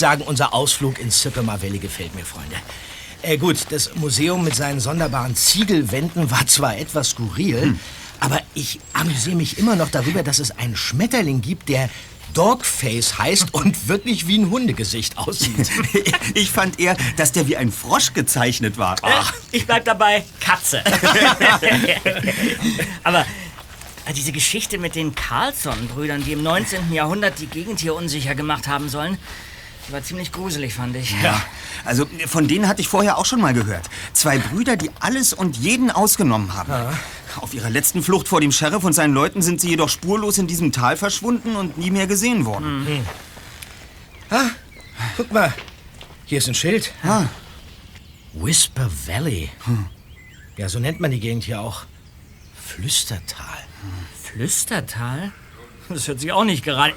sagen, unser Ausflug ins Sycamore Valley gefällt mir, Freunde. Äh, gut, das Museum mit seinen sonderbaren Ziegelwänden war zwar etwas skurril, hm. aber ich amüsiere mich immer noch darüber, dass es einen Schmetterling gibt, der Dogface heißt und wirklich wie ein Hundegesicht aussieht. ich fand eher, dass der wie ein Frosch gezeichnet war. Ach. Ich bleib dabei, Katze. Aber äh, diese Geschichte mit den Carlson-Brüdern, die im 19. Jahrhundert die Gegend hier unsicher gemacht haben sollen, war ziemlich gruselig, fand ich. Ja, also von denen hatte ich vorher auch schon mal gehört. Zwei Brüder, die alles und jeden ausgenommen haben. Ja. Auf ihrer letzten Flucht vor dem Sheriff und seinen Leuten sind sie jedoch spurlos in diesem Tal verschwunden und nie mehr gesehen worden. Mhm. Ah, guck mal. Hier ist ein Schild. Ah. Whisper Valley. Hm. Ja, so nennt man die Gegend hier auch. Flüstertal. Hm. Flüstertal? Das hört sich auch nicht gerade.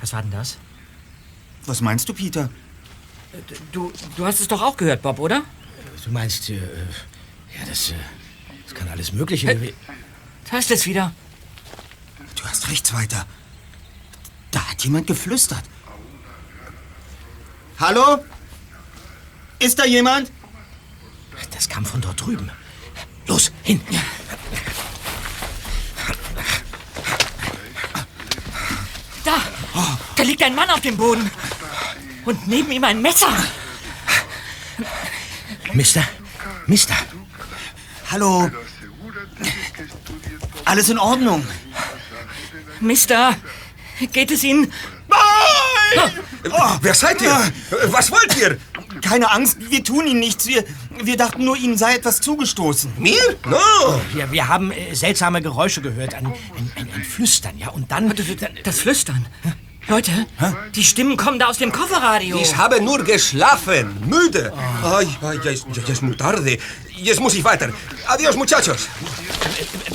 Was war denn das? Was meinst du, Peter? Du, du hast es doch auch gehört, Bob, oder? Du meinst, äh, ja, das, äh, das kann alles Mögliche gewesen. Da ist es wieder. Du hast recht, Zweiter. Da hat jemand geflüstert. Hallo? Ist da jemand? Das kam von dort drüben. Los, hin. Da! Da liegt ein Mann auf dem Boden. Und neben ihm ein Messer. Mister, Mister. Hallo. Alles in Ordnung? Mister, geht es Ihnen? Nein! Oh, wer seid ihr? Was wollt ihr? Keine Angst, wir tun Ihnen nichts. Wir, wir dachten nur, Ihnen sei etwas zugestoßen. Mir? No! Wir, wir haben äh, seltsame Geräusche gehört, ein, ein, ein, ein Flüstern, ja, und dann... Das, das Flüstern? Leute, Hä? die Stimmen kommen da aus dem Kofferradio. Ich habe nur geschlafen, müde. Oh. Ay, ay, ya, es, ya es muy tarde. Jetzt muss ich weiter. Adios, muchachos.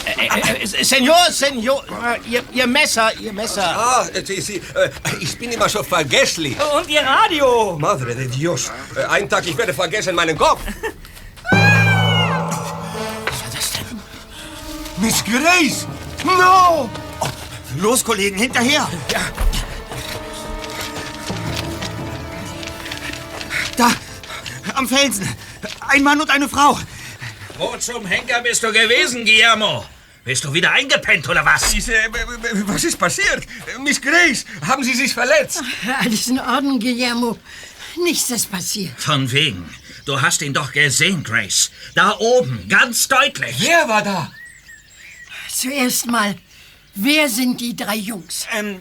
Äh, äh, äh, Senor, Senor, ihr, ihr, Messer, Ihr Messer. Ah, sí, sí. Ich bin immer so vergesslich. Und Ihr Radio. Madre de Dios. Einen Tag, ich werde vergessen meinen Kopf. Was war das denn? Miss Grace! No! Oh, los, Kollegen, hinterher! Ja. Da, am Felsen. Ein Mann und eine Frau. Wo zum Henker bist du gewesen, Guillermo? Bist du wieder eingepennt oder was? Ist, äh, was ist passiert? Miss Grace, haben Sie sich verletzt? Ach, alles in Ordnung, Guillermo. Nichts ist passiert. Von wegen. Du hast ihn doch gesehen, Grace. Da oben, ganz deutlich. Wer war da? Zuerst mal, wer sind die drei Jungs? Ähm,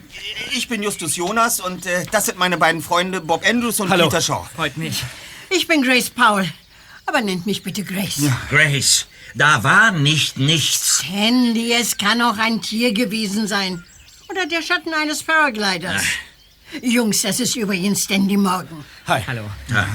ich bin Justus Jonas und äh, das sind meine beiden Freunde Bob Andrews und Hallo. Peter Shaw. Freut mich. Ich bin Grace Powell. Aber nennt mich bitte Grace. Ja. Grace, da war nicht nichts. Sandy, es kann auch ein Tier gewesen sein. Oder der Schatten eines Paragliders. Ach. Jungs, das ist übrigens Sandy Morgan. Hi. Hallo. Ja.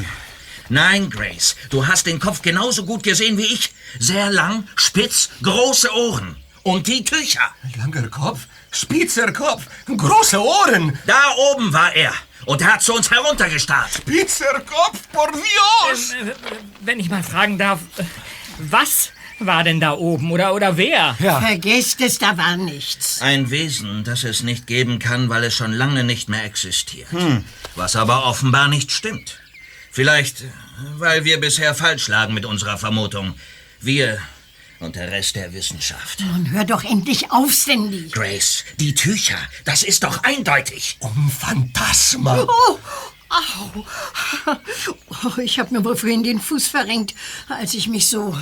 Nein, Grace, du hast den Kopf genauso gut gesehen wie ich. Sehr lang, spitz, große Ohren. Und die Tücher. Langer Kopf, spitzer Kopf, große Ohren. Da oben war er. Und er hat zu uns heruntergestarrt. Spitzer Kopf, por Dios! Äh, wenn ich mal fragen darf, was war denn da oben oder, oder wer? Ja. Vergesst es, da war nichts. Ein Wesen, das es nicht geben kann, weil es schon lange nicht mehr existiert. Hm. Was aber offenbar nicht stimmt. Vielleicht, weil wir bisher falsch lagen mit unserer Vermutung. Wir und der Rest der Wissenschaft. Nun hör doch endlich auf, Sandy. Grace, die Tücher, das ist doch eindeutig. Um Phantasma. Oh, au. Oh, ich habe mir wohl vorhin den Fuß verrenkt, als ich mich so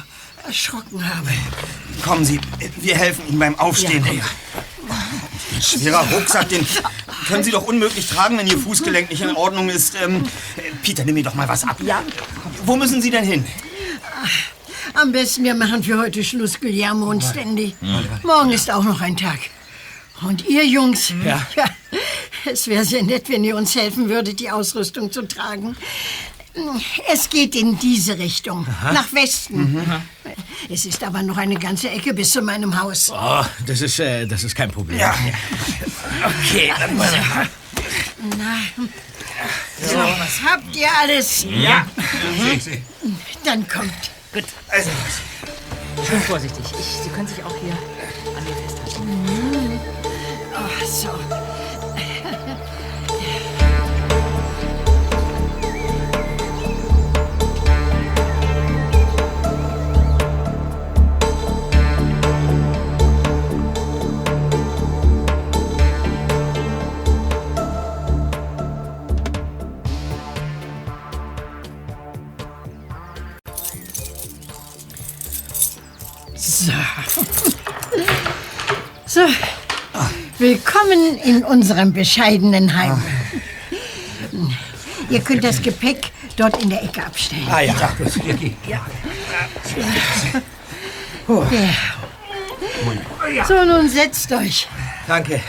erschrocken habe. Kommen Sie, wir helfen Ihnen beim Aufstehen. Ja, ja. Schwerer Rucksack, den können Sie doch unmöglich tragen, wenn Ihr Fußgelenk nicht in Ordnung ist. Ähm, Peter, nimm mir doch mal was ab. Ja. Wo müssen Sie denn hin? Am besten, wir machen für heute Schluss, Guillermo und Stanley. Morgen ist auch noch ein Tag. Und ihr Jungs, ja. ja es wäre sehr nett, wenn ihr uns helfen würdet, die Ausrüstung zu tragen. Es geht in diese Richtung, Aha. nach Westen. Mhm. Es ist aber noch eine ganze Ecke bis zu meinem Haus. Oh, das ist, äh, das ist kein Problem. Ja. Okay, dann mal. Na, so, was habt ihr alles? Ja. Mhm. Dann kommt. Gut. Also. Schön vorsichtig. Ich, Sie können sich auch hier an mir festhalten. Mhm. Oh, so. In unserem bescheidenen Heim. Ihr könnt das Gepäck dort in der Ecke abstellen. Ah ja, gut. Hier, hier. Ja. So, nun setzt euch. Danke.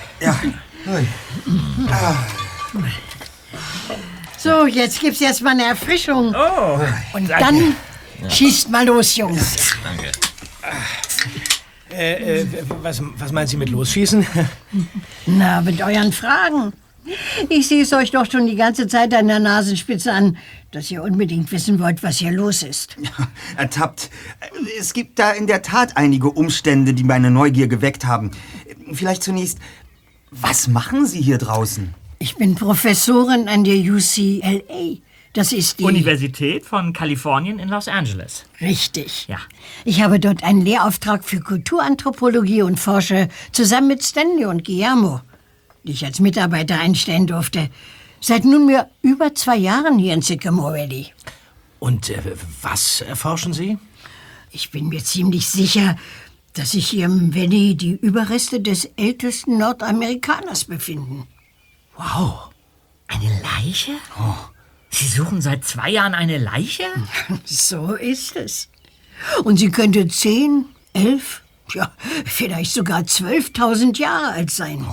So, jetzt gibt's erst mal eine Erfrischung. Oh. Und dann schießt mal los, Jungs. Danke. Äh, äh, was, was meinen Sie mit losschießen? Na, mit euren Fragen. Ich sehe es euch doch schon die ganze Zeit an der Nasenspitze an, dass ihr unbedingt wissen wollt, was hier los ist. Ertappt. Es gibt da in der Tat einige Umstände, die meine Neugier geweckt haben. Vielleicht zunächst, was machen Sie hier draußen? Ich bin Professorin an der UCLA. Das ist die... Universität von Kalifornien in Los Angeles. Richtig. Ja. Ich habe dort einen Lehrauftrag für Kulturanthropologie und forsche zusammen mit Stanley und Guillermo, die ich als Mitarbeiter einstellen durfte. Seit nunmehr über zwei Jahren hier in Sycamore Valley. Und äh, was erforschen Sie? Ich bin mir ziemlich sicher, dass sich hier im Valley die Überreste des ältesten Nordamerikaners befinden. Wow. Eine Leiche? Sie suchen seit zwei Jahren eine Leiche? So ist es. Und sie könnte zehn, elf, ja, vielleicht sogar 12.000 Jahre alt sein.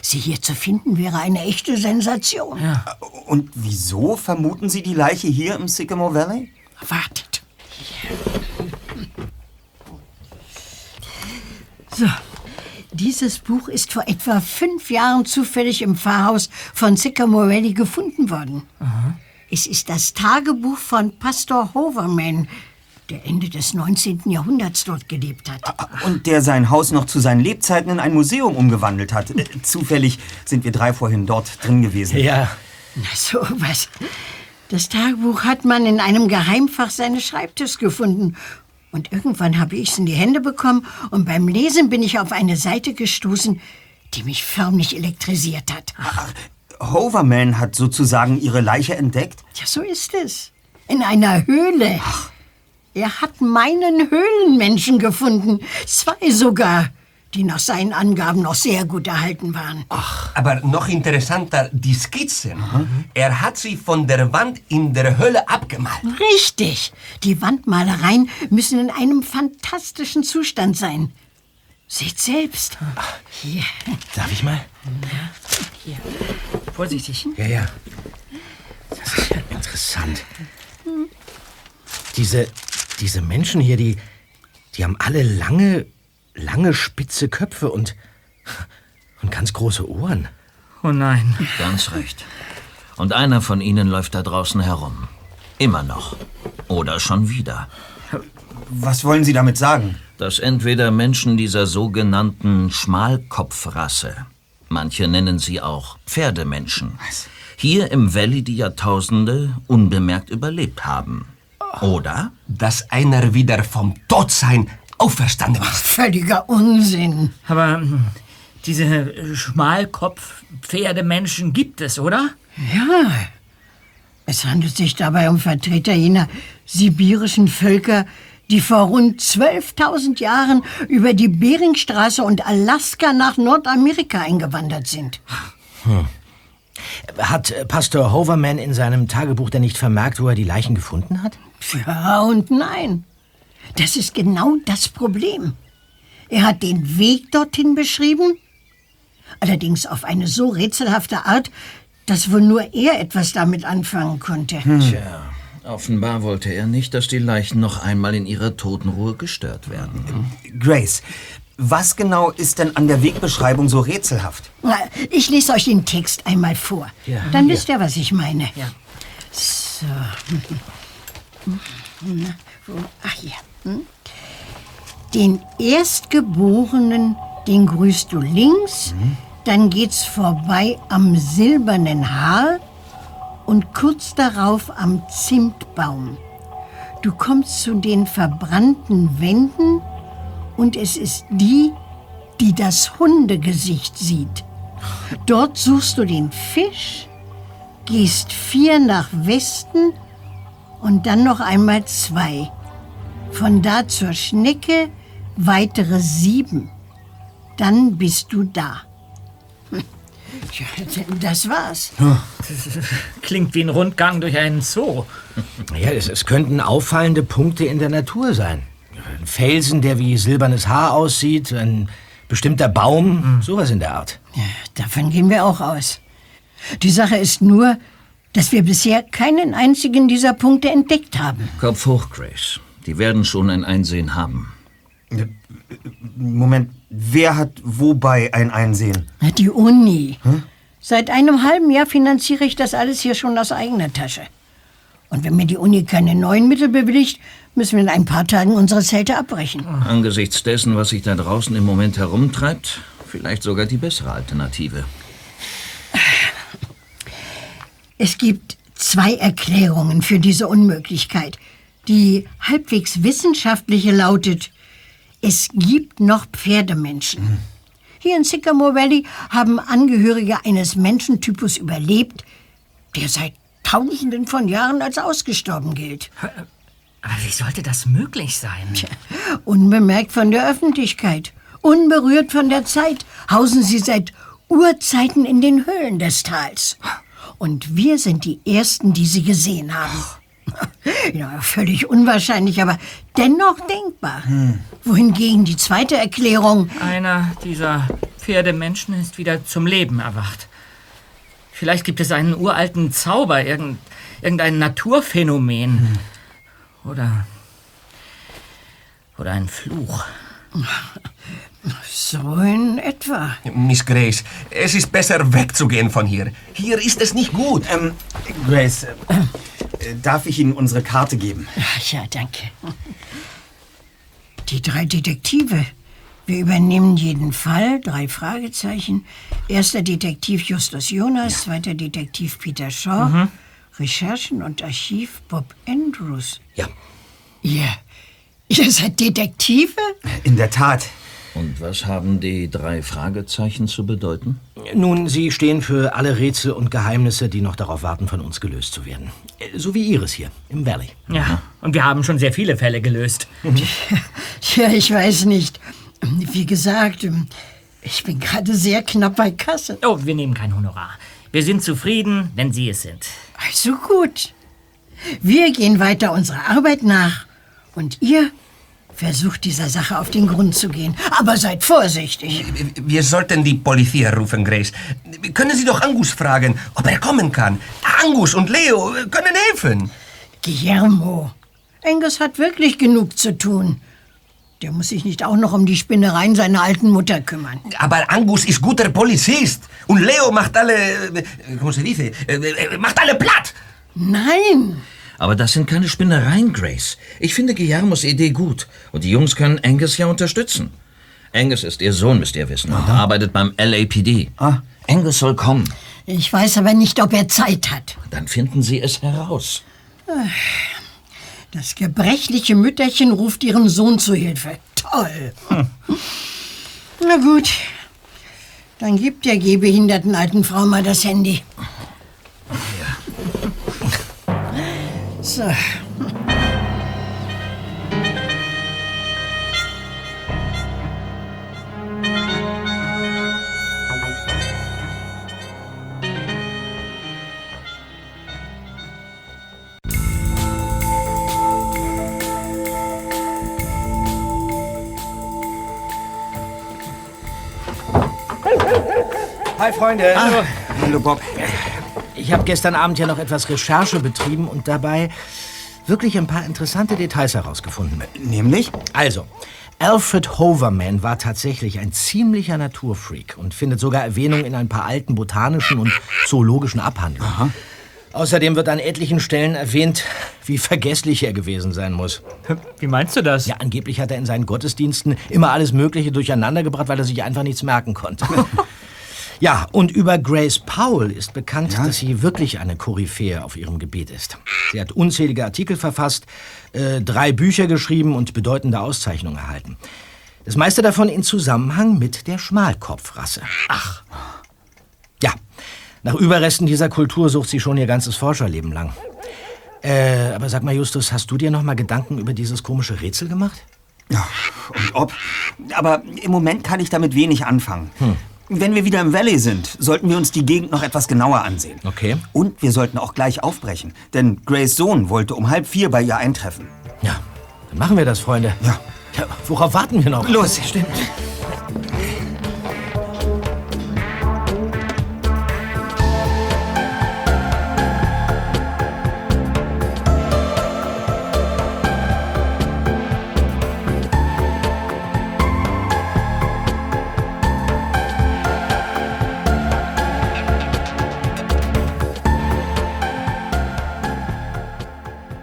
Sie hier zu finden wäre eine echte Sensation. Und wieso vermuten Sie die Leiche hier im Sycamore Valley? Wartet. So. Dieses Buch ist vor etwa fünf Jahren zufällig im Pfarrhaus von Sycamore Valley gefunden worden. Es ist das Tagebuch von Pastor Hoverman, der Ende des 19. Jahrhunderts dort gelebt hat. Und der sein Haus noch zu seinen Lebzeiten in ein Museum umgewandelt hat. Äh, Zufällig sind wir drei vorhin dort drin gewesen. Ja. Na sowas. Das Tagebuch hat man in einem Geheimfach seines Schreibtischs gefunden. Und irgendwann habe ich es in die Hände bekommen und beim Lesen bin ich auf eine Seite gestoßen, die mich förmlich elektrisiert hat. Hoverman hat sozusagen Ihre Leiche entdeckt? Ja, so ist es. In einer Höhle. Er hat meinen Höhlenmenschen gefunden. Zwei sogar, die nach seinen Angaben noch sehr gut erhalten waren. Aber noch interessanter, die Skizzen. Er hat sie von der Wand in der Hölle abgemalt. Richtig. Die Wandmalereien müssen in einem fantastischen Zustand sein. Seht selbst. Hier. Darf ich mal? Vorsichtig. Ja, ja. Das ist ja interessant. Diese, diese Menschen hier, die, die haben alle lange, lange spitze Köpfe und, und ganz große Ohren. Oh nein. Ganz recht. Und einer von ihnen läuft da draußen herum. Immer noch. Oder schon wieder. Was wollen Sie damit sagen? Dass entweder Menschen dieser sogenannten Schmalkopfrasse, manche nennen sie auch Pferdemenschen, hier im Valley die Jahrtausende unbemerkt überlebt haben. Oder Dass einer wieder vom Todsein auferstanden ist. Völliger Unsinn. Aber hm, diese Schmalkopf-Pferdemenschen gibt es, oder? Ja. Es handelt sich dabei um Vertreter jener sibirischen Völker, die vor rund 12.000 Jahren über die Beringstraße und Alaska nach Nordamerika eingewandert sind. Hat äh, Pastor Hoverman in seinem Tagebuch denn nicht vermerkt, wo er die Leichen gefunden hat? Ja und nein. Das ist genau das Problem. Er hat den Weg dorthin beschrieben, allerdings auf eine so rätselhafte Art, dass wohl nur er etwas damit anfangen konnte. Tja, offenbar wollte er nicht, dass die Leichen noch einmal in ihrer Totenruhe gestört werden. Grace, was genau ist denn an der Wegbeschreibung so rätselhaft? Na, Ich lese euch den Text einmal vor. Ja. Dann wisst ihr, was ich meine. So. Na, wo? Ach hier. Hm? Den Erstgeborenen, den grüßt du links, dann geht's vorbei am silbernen Haar und kurz darauf am Zimtbaum. Du kommst zu den verbrannten Wänden und es ist die, die das Hundegesicht sieht. Dort suchst du den Fisch, gehst vier nach Westen und dann noch einmal zwei. Von da zur Schnecke, weitere sieben. Dann bist du da. Tja, das war's. Klingt wie ein Rundgang durch einen Zoo. Ja, es, es könnten auffallende Punkte in der Natur sein. Ein Felsen, der wie silbernes Haar aussieht, ein bestimmter Baum, sowas in der Art. Ja, davon gehen wir auch aus. Die Sache ist nur, dass wir bisher keinen einzigen dieser Punkte entdeckt haben. Kopf hoch, Grace. Die werden schon ein Einsehen haben. Moment, wer hat wobei ein Einsehen? Die Uni. Seit einem halben Jahr finanziere ich das alles hier schon aus eigener Tasche. Und wenn mir die Uni keine neuen Mittel bewilligt, müssen wir in ein paar Tagen unsere Zelte abbrechen. Angesichts dessen, was sich da draußen im Moment herumtreibt, vielleicht sogar die bessere Alternative. Es gibt zwei Erklärungen für diese Unmöglichkeit. Die halbwegs wissenschaftliche lautet, es gibt noch Pferdemenschen. Hier in Sycamore Valley haben Angehörige eines Menschentypus überlebt, der seit Tausenden von Jahren als ausgestorben gilt. Aber wie sollte das möglich sein? Unbemerkt von der Öffentlichkeit, unberührt von der Zeit, hausen sie seit Urzeiten in den Höhlen des Tals. Und wir sind die Ersten, die sie gesehen haben. Ja, völlig unwahrscheinlich, aber dennoch denkbar. Wohingegen die zweite Erklärung, Einer dieser Pferdemenschen ist wieder zum Leben erwacht. Vielleicht gibt es einen uralten Zauber, irgend, irgendein Naturphänomen. Oder. Oder ein Fluch. so in etwa. Miss Grace, es ist besser wegzugehen von hier. Hier ist es nicht gut. Ähm, Grace, äh, äh, darf ich Ihnen unsere Karte geben? Ach ja, danke. Die drei Detektive. Wir übernehmen jeden Fall. Drei Fragezeichen. Erster Detektiv Justus Jonas, zweiter Detektiv Peter Shaw, Recherchen und Archiv Bob Andrews. Ja. Ihr, ihr seid Detektive? In der Tat. Und was haben die drei Fragezeichen zu bedeuten? Nun, Sie stehen für alle Rätsel und Geheimnisse, die noch darauf warten, von uns gelöst zu werden. So wie Ihres hier, im Valley. Ja, und wir haben schon sehr viele Fälle gelöst. Tja, ich weiß nicht. Wie gesagt, ich bin gerade sehr knapp bei Kasse. Oh, wir nehmen kein Honorar. Wir sind zufrieden, wenn Sie es sind. Also gut. Wir gehen weiter unserer Arbeit nach. Und ihr versucht dieser Sache auf den Grund zu gehen. Aber seid vorsichtig. Wir sollten die Polizei rufen, Grace. Können Sie doch Angus fragen, ob er kommen kann. Angus und Leo können helfen. Guillermo, Angus hat wirklich genug zu tun. Der muss sich nicht auch noch um die Spinnereien seiner alten Mutter kümmern. Aber Angus ist guter Polizist. Und Leo macht alle, ¿cómo se dice? Macht alle platt. Nein, Aber das sind keine Spinnereien, Grace. Ich finde Guillermos Idee gut. Und die Jungs können Angus ja unterstützen. Angus ist ihr Sohn, müsst ihr wissen, und arbeitet beim LAPD. Angus soll kommen. ich weiß aber nicht, ob er Zeit hat. Dann finden Sie es heraus. Das gebrechliche Mütterchen ruft ihren Sohn zu Hilfe. Toll. Na gut, dann gibt der gehbehinderten alten Frau mal das Handy. So. Hi, Freunde. Hallo, Bob. Ich habe gestern Abend ja noch etwas Recherche betrieben und dabei wirklich ein paar interessante Details herausgefunden. Nämlich? Also, Alfred Hoverman war tatsächlich ein ziemlicher Naturfreak und findet sogar Erwähnung in ein paar alten botanischen und zoologischen Abhandlungen. Außerdem wird an etlichen Stellen erwähnt, wie vergesslich er gewesen sein muss. Wie meinst du das? Ja, angeblich hat er in seinen Gottesdiensten immer alles Mögliche durcheinandergebracht, weil er sich einfach nichts merken konnte. ja, und über Grace Powell ist bekannt, dass sie wirklich eine Koryphäe auf ihrem Gebiet ist. Sie hat unzählige Artikel verfasst, äh, drei Bücher geschrieben und bedeutende Auszeichnungen erhalten. Das meiste davon in Zusammenhang mit der Schmalkopfrasse. Ach. Ja, nach Überresten dieser Kultur sucht sie schon ihr ganzes Forscherleben lang. Äh, aber sag mal, Justus, hast du dir noch mal Gedanken über dieses komische Rätsel gemacht? Ja, und ob. Aber im Moment kann ich damit wenig anfangen. Wenn wir wieder im Valley sind, sollten wir uns die Gegend noch etwas genauer ansehen. Okay. Und wir sollten auch gleich aufbrechen, denn Grace Sohn wollte um halb vier bei ihr eintreffen. Ja, dann machen wir das, Freunde. Ja. ja worauf warten wir noch? Los, stimmt.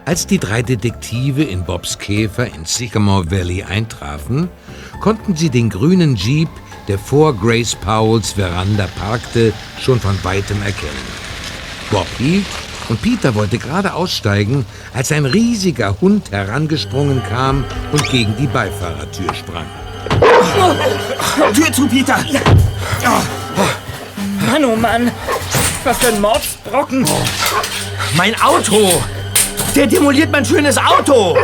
Als die drei Detektive in Bobs Käfer in Sycamore Valley eintrafen, konnten sie den grünen Jeep, der vor Grace Powells Veranda parkte, schon von weitem erkennen. Bob hielt und Peter wollte gerade aussteigen, als ein riesiger Hund herangesprungen kam und gegen die Beifahrertür sprang. Tür zu, Peter! Mann, oh Mann. Was für ein Mordsbrocken. Mein Auto! Der demoliert mein schönes Auto!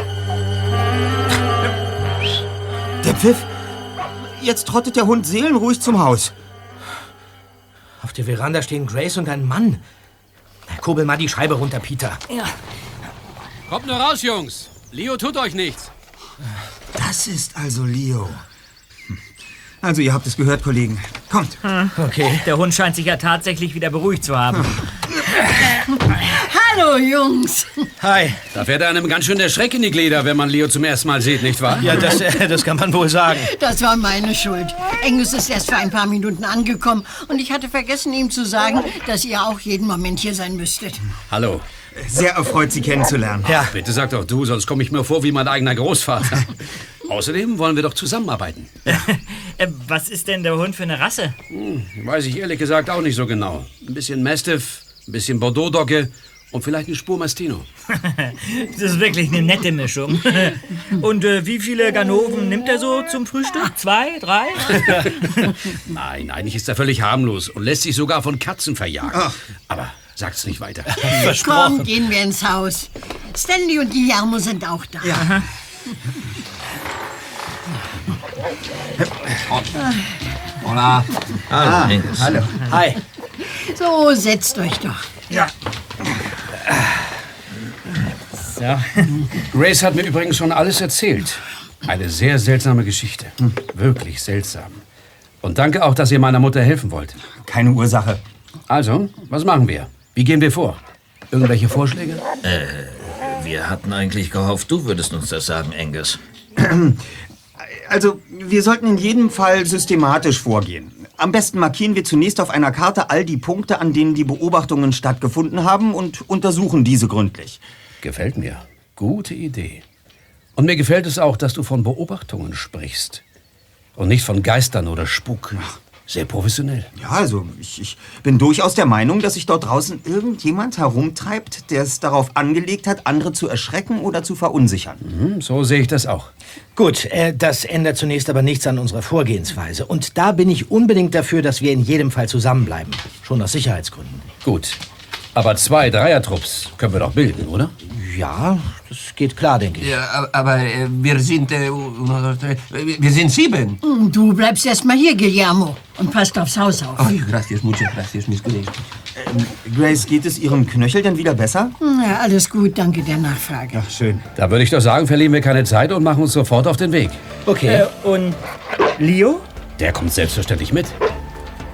Der Pfiff. Jetzt trottet der Hund seelenruhig zum Haus. Auf der Veranda stehen Grace und ein Mann. Kurbel mal die Scheibe runter, Peter. Kommt nur raus, Jungs. Leo tut euch nichts. Das ist also Leo. Also, ihr habt es gehört, Kollegen. Kommt. Okay. Der Hund scheint sich ja tatsächlich wieder beruhigt zu haben. Hallo, Jungs. Hi. Da fährt einem ganz schön der Schreck in die Glieder, wenn man Leo zum ersten Mal sieht, nicht wahr? Ja, das, äh, das kann man wohl sagen. Das war meine Schuld. Angus ist erst für ein paar Minuten angekommen und ich hatte vergessen, ihm zu sagen, dass ihr auch jeden Moment hier sein müsstet. Hallo. Sehr erfreut, Sie kennenzulernen. Ja. Bitte sag doch du, sonst komme ich mir vor wie mein eigener Großvater. Außerdem wollen wir doch zusammenarbeiten. Äh, Was ist denn der Hund für eine Rasse? Weiß ich ehrlich gesagt auch nicht so genau. Ein bisschen Mastiff, ein bisschen Bordeaux-Dogge und vielleicht eine Spur Mastino. Das ist wirklich eine nette Mischung. Und äh, wie viele Ganoven nimmt er so zum Frühstück? Zwei, drei? Nein, eigentlich ist er völlig harmlos und lässt sich sogar von Katzen verjagen. Aber sagt's nicht weiter. Komm, gehen wir ins Haus. Stanley und Guillermo sind auch da. Ja. Hallo, Angus. Hallo. Hi. So, setzt euch doch. So. Grace hat mir übrigens schon alles erzählt. Eine sehr seltsame Geschichte. Wirklich seltsam. Und danke auch, dass ihr meiner Mutter helfen wollt. Keine Ursache. Also, was machen wir? Wie gehen wir vor? Irgendwelche Vorschläge? Wir hatten eigentlich gehofft, du würdest uns das sagen, Angus. Also, wir sollten in jedem Fall systematisch vorgehen. Am besten markieren wir zunächst auf einer Karte all die Punkte, an denen die Beobachtungen stattgefunden haben und untersuchen diese gründlich. Gefällt mir. Gute Idee. Und mir gefällt es auch, dass du von Beobachtungen sprichst. Und nicht von Geistern oder Spuk. Sehr professionell. Ja, also, ich, ich bin durchaus der Meinung, dass sich dort draußen irgendjemand herumtreibt, der es darauf angelegt hat, andere zu erschrecken oder zu verunsichern. Hm, so sehe ich das auch. Gut, äh, das ändert zunächst aber nichts an unserer Vorgehensweise. Und da bin ich unbedingt dafür, dass wir in jedem Fall zusammenbleiben. Schon aus Sicherheitsgründen. Gut. Aber zwei Dreiertrupps können wir doch bilden, oder? Ja, das geht klar, denke ich. Ja, aber- äh, wir sind. Äh, wir sind sieben. Hm, Du bleibst erst mal hier, Guillermo, und passt aufs Haus auf. Ay, gracias, muchas gracias, mis queridos. Grace, geht es Ihrem Knöchel denn wieder besser? Hm, Ja, alles gut, danke der Nachfrage. Ach, schön. Da würde ich doch sagen, verlieren wir keine Zeit und machen uns sofort auf den Weg. Okay. Äh, und Leo? Der kommt selbstverständlich mit.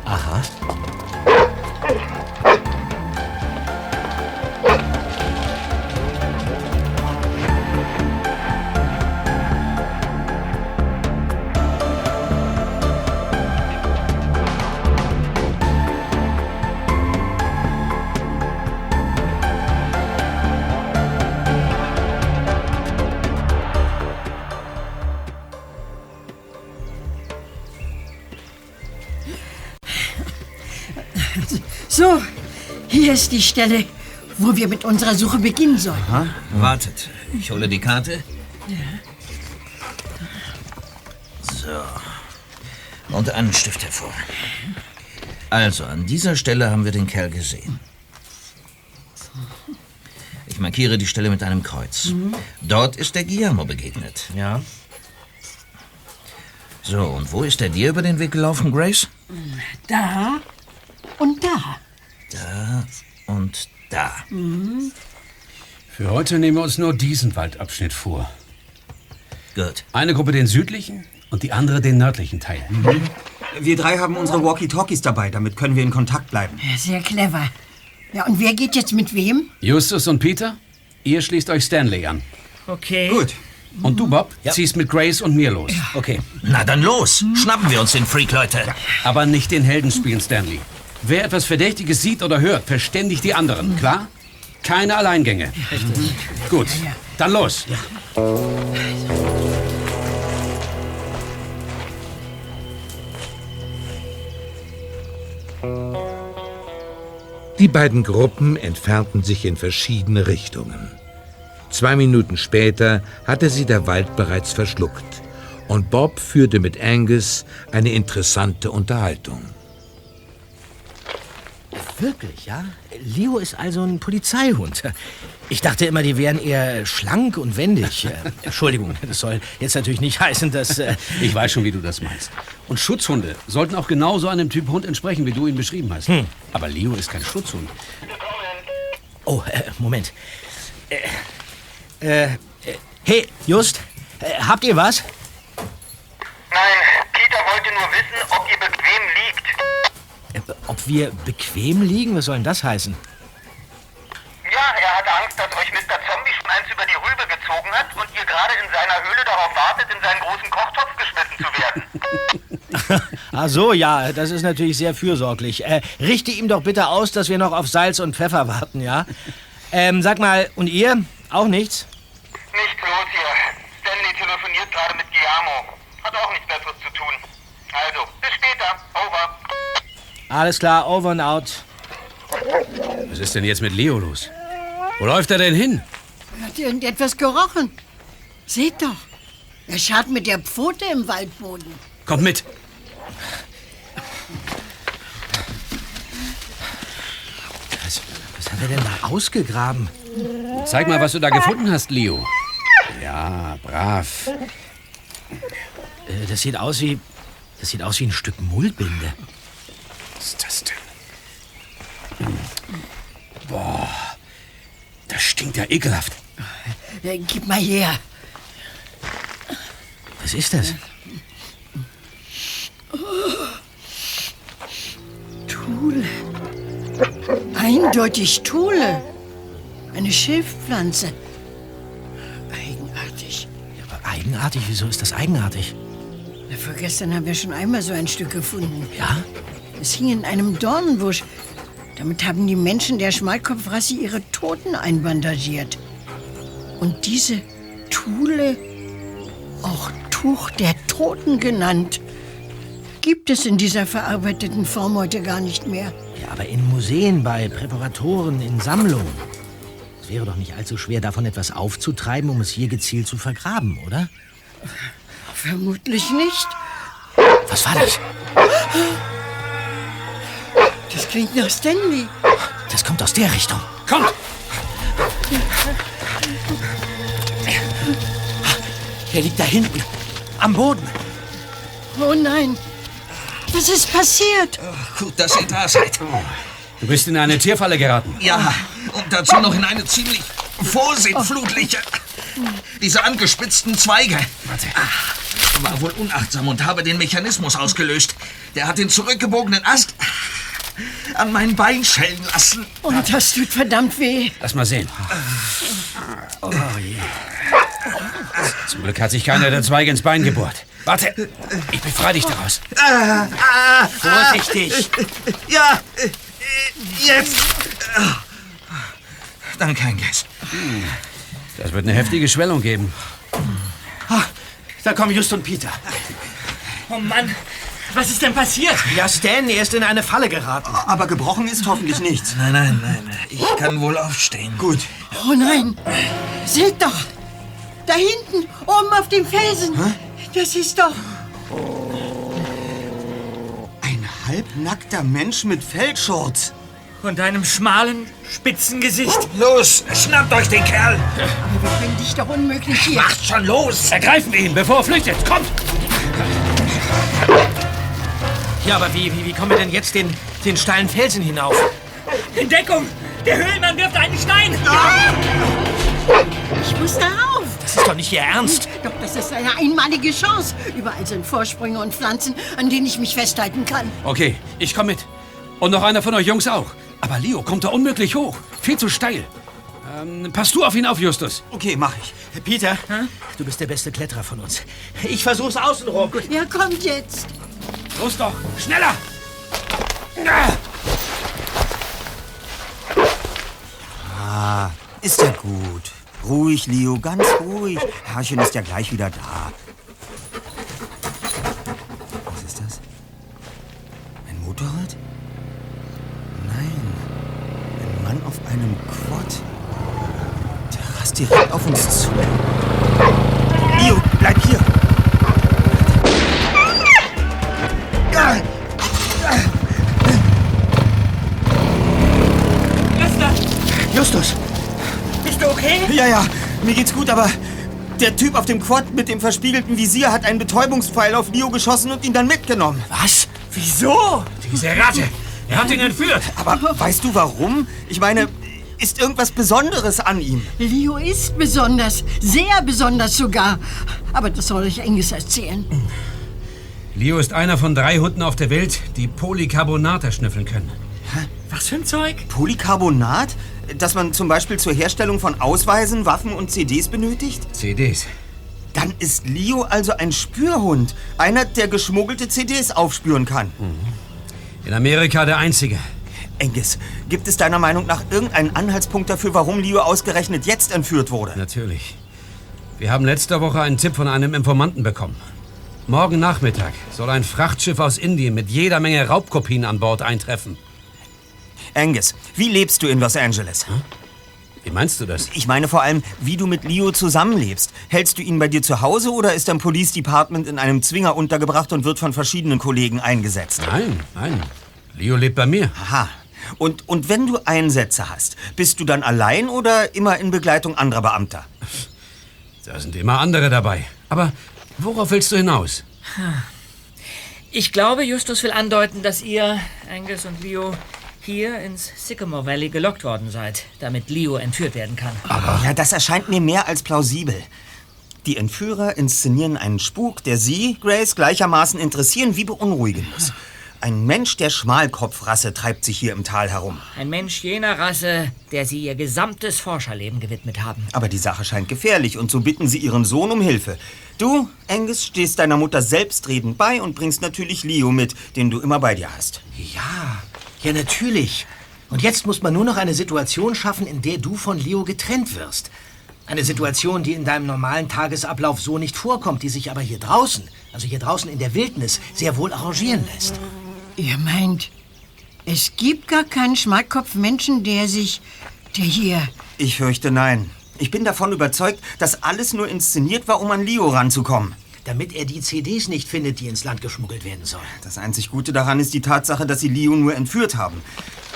Aha. Ist die Stelle, wo wir mit unserer Suche beginnen sollen. Wartet, ich hole die Karte. So. Und einen Stift hervor. Also, an dieser Stelle haben wir den Kerl gesehen. Ich markiere die Stelle mit einem Kreuz. Dort ist der Guillermo begegnet. Ja. So, und wo ist er dir über den Weg gelaufen, Grace? Da und da. Da und da. Für heute nehmen wir uns nur diesen Waldabschnitt vor. Gut. Eine Gruppe den südlichen und die andere den nördlichen Teil. Wir drei haben unsere Walkie-Talkies dabei, damit können wir in Kontakt bleiben. Ja, Sehr clever. Ja, und wer geht jetzt mit wem? Justus und Peter, ihr schließt euch Stanley an. Okay. Gut. Und du, Bob, ziehst mit Grace und mir los. Okay. Na dann los. Schnappen wir uns den Freak, Leute. Aber nicht den Helden spielen, Stanley. Wer etwas Verdächtiges sieht oder hört, verständigt die anderen, klar? Keine Alleingänge. Gut, dann los. Die beiden Gruppen entfernten sich in verschiedene Richtungen. Zwei Minuten später hatte sie der Wald bereits verschluckt und Bob führte mit Angus eine interessante Unterhaltung. Wirklich, ja? Leo ist also ein Polizeihund. Ich dachte immer, die wären eher schlank und wendig. Entschuldigung, das soll jetzt natürlich nicht heißen, dass... Äh, Ich weiß schon, wie du das meinst. Und Schutzhunde sollten auch genauso einem Typ Hund entsprechen, wie du ihn beschrieben hast. Aber Leo ist kein Schutzhund. oh, äh, Moment. Äh, äh, äh, hey, Just, äh, habt ihr was? Nein, Peter wollte nur wissen, ob ihr bequem liegt. Ob wir bequem liegen? Was soll denn das heißen? Ja, er hatte Angst, dass euch Mr. Zombie schon eins über die Rübe gezogen hat und ihr gerade in seiner Höhle darauf wartet, in seinen großen Kochtopf geschmissen zu werden. Ach so, ja, das ist natürlich sehr fürsorglich. Äh, richte ihm doch bitte aus, dass wir noch auf Salz und Pfeffer warten, ja? Ähm, sag mal, und ihr? Auch nichts? Nichts los hier. Stanley telefoniert gerade mit Guillermo. Hat auch nichts Besseres zu tun. Also, bis später. Over. Alles klar, over and out. Was ist denn jetzt mit Leo los? Wo läuft er denn hin? Hat irgendetwas gerochen? Seht doch. Er scharrt mit der Pfote im Waldboden. Kommt mit. Was, was hat er denn da ausgegraben? Zeig mal, was du da gefunden hast, Leo. Ja, brav. Äh, das sieht aus wie... Das sieht aus wie ein Stück Mullbinde. Was ist das denn? Boah, das stinkt ja ekelhaft. Äh, Gib mal her. Was ist das? Thule. Eindeutig Thule. Eine Schilfpflanze. Eigenartig. Aber eigenartig? Wieso ist das eigenartig? Na, Vorgestern haben wir schon einmal so ein Stück gefunden. Ja? Es hing in einem Dornenbusch. Damit haben die Menschen der Schmalkopfrasse ihre Toten einbandagiert. Und diese Thule, auch Tuch der Toten genannt, gibt es in dieser verarbeiteten Form heute gar nicht mehr. Ja, aber in Museen, bei Präparatoren, in Sammlungen. Es wäre doch nicht allzu schwer, davon etwas aufzutreiben, um es hier gezielt zu vergraben, oder? Vermutlich nicht. Was war das? Das klingt nach Stanley. Das kommt aus der Richtung. Kommt! Er liegt da hinten, am Boden. Oh nein. Was ist passiert? Gut, dass ihr da seid. Du bist in eine Tierfalle geraten. Ja, und dazu noch in eine ziemlich vorsinnflutliche. Diese angespitzten Zweige. Ah, War wohl unachtsam und habe den Mechanismus ausgelöst. Der hat den zurückgebogenen Ast an mein Bein schellen lassen. Und das tut verdammt weh. Lass mal sehen. Oh je. Zum Glück hat sich keiner der Zweige ins Bein gebohrt. Warte, ich befreie dich daraus. Ah, ah, Vorsichtig. Ja, äh, jetzt. Ah. Danke, Angus. Das wird eine heftige Schwellung geben. Ah, da kommen Just und Peter. Oh Mann, was ist denn passiert? Ja, Stan, er ist in eine Falle geraten. Aber gebrochen ist hoffentlich nichts. Nein, nein, nein. Ich kann wohl aufstehen. Gut. Oh nein. Seht doch. Da hinten, oben auf dem Felsen. Das ist doch... Ein halbnackter Mensch mit Feldschurz. Und einem schmalen, spitzen Gesicht. Los, schnappt euch den Kerl. Wir können dich doch unmöglich hier... Macht schon los. Ergreifen wir ihn, bevor er flüchtet. Kommt! Ja, aber wie, wie, wie kommen wir denn jetzt den, den steilen Felsen hinauf? In Deckung! Der Höhlenmann wirft einen Stein! Ich muss darauf. Das ist doch nicht Ihr Ernst. Doch, das ist eine einmalige Chance. Überall sind Vorsprünge und Pflanzen, an denen ich mich festhalten kann. Okay, ich komm mit. Und noch einer von euch Jungs auch. Aber Leo kommt da unmöglich hoch. Viel zu steil. Ähm, pass du auf ihn auf, Justus. Okay, mach ich. Peter, du bist der beste Kletterer von uns. Ich versuch's außenrum. Wer kommt jetzt? Los doch, schneller! Ah, ist ja gut. Ruhig, Leo, ganz ruhig. Herrchen ist ja gleich wieder da. Was ist das? Ein Motorrad? Nein. Ein Mann auf einem Quad. Der rast direkt auf uns zu. Leo, bleib hier. Justus, Bist du okay? Ja, ja, mir geht's gut, aber der Typ auf dem Quad mit dem verspiegelten Visier hat einen Betäubungspfeil auf Leo geschossen und ihn dann mitgenommen. was? Wieso? Diese Ratte! Er hat ihn entführt! Aber weißt du warum? Ich meine, ist irgendwas Besonderes an ihm? Leo ist besonders, sehr besonders sogar. Aber das soll ich Engels erzählen. Leo ist einer von drei Hunden auf der Welt, die Polycarbonate schnüffeln können. Was für ein Zeug? Polycarbonat? Das man zum Beispiel zur Herstellung von Ausweisen, Waffen und CDs benötigt? CDs. Dann ist Leo also ein Spürhund. Einer, der geschmuggelte CDs aufspüren kann. In Amerika der einzige. Engis, gibt es deiner Meinung nach irgendeinen Anhaltspunkt dafür, warum Leo ausgerechnet jetzt entführt wurde? Natürlich. Wir haben letzte Woche einen Tipp von einem Informanten bekommen. Morgen Nachmittag soll ein Frachtschiff aus Indien mit jeder Menge Raubkopien an Bord eintreffen. Angus, wie lebst du in Los Angeles? Wie meinst du das? Ich meine vor allem, wie du mit Leo zusammenlebst. Hältst du ihn bei dir zu Hause oder ist er im Police Department in einem Zwinger untergebracht und wird von verschiedenen Kollegen eingesetzt? Nein, nein. Leo lebt bei mir. Aha. Und, und wenn du Einsätze hast, bist du dann allein oder immer in Begleitung anderer Beamter? Da sind immer andere dabei. Aber worauf willst du hinaus? Ich glaube, Justus will andeuten, dass ihr, Angus und Leo, hier ins Sycamore Valley gelockt worden seid, damit Leo entführt werden kann. Ja, das erscheint mir mehr als plausibel. Die Entführer inszenieren einen Spuk, der sie, Grace, gleichermaßen interessieren wie beunruhigen muss. Ein Mensch der Schmalkopfrasse treibt sich hier im Tal herum. Ein Mensch jener Rasse, der sie ihr gesamtes Forscherleben gewidmet haben. Aber die Sache scheint gefährlich und so bitten sie ihren Sohn um Hilfe. Du, Angus, stehst deiner Mutter selbstredend bei und bringst natürlich Leo mit, den du immer bei dir hast. Ja, ja natürlich. Und jetzt muss man nur noch eine Situation schaffen, in der du von Leo getrennt wirst. Eine Situation, die in deinem normalen Tagesablauf so nicht vorkommt, die sich aber hier draußen, also hier draußen in der Wildnis, sehr wohl arrangieren lässt. Ihr meint, es gibt gar keinen Schmalkopfmenschen, der sich, der hier... Ich fürchte nein. Ich bin davon überzeugt, dass alles nur inszeniert war, um an Leo ranzukommen. Damit er die CDs nicht findet, die ins Land geschmuggelt werden sollen. Das einzig Gute daran ist die Tatsache, dass sie Leo nur entführt haben.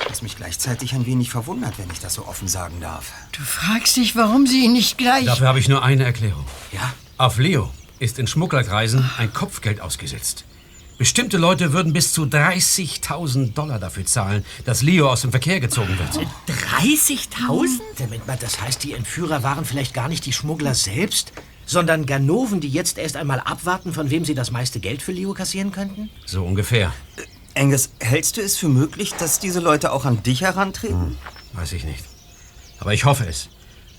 Was mich gleichzeitig ein wenig verwundert, wenn ich das so offen sagen darf. Du fragst dich, warum sie ihn nicht gleich... Dafür habe ich nur eine Erklärung. Ja? Auf Leo ist in Schmugglerkreisen ein Kopfgeld ausgesetzt. Bestimmte Leute würden bis zu 30.000 Dollar dafür zahlen, dass Leo aus dem Verkehr gezogen wird. 30.000? Damit man, das heißt, die Entführer waren vielleicht gar nicht die Schmuggler selbst, sondern Ganoven, die jetzt erst einmal abwarten, von wem sie das meiste Geld für Leo kassieren könnten? So ungefähr. Angus, hältst du es für möglich, dass diese Leute auch an dich herantreten? Weiß ich nicht. Aber ich hoffe es.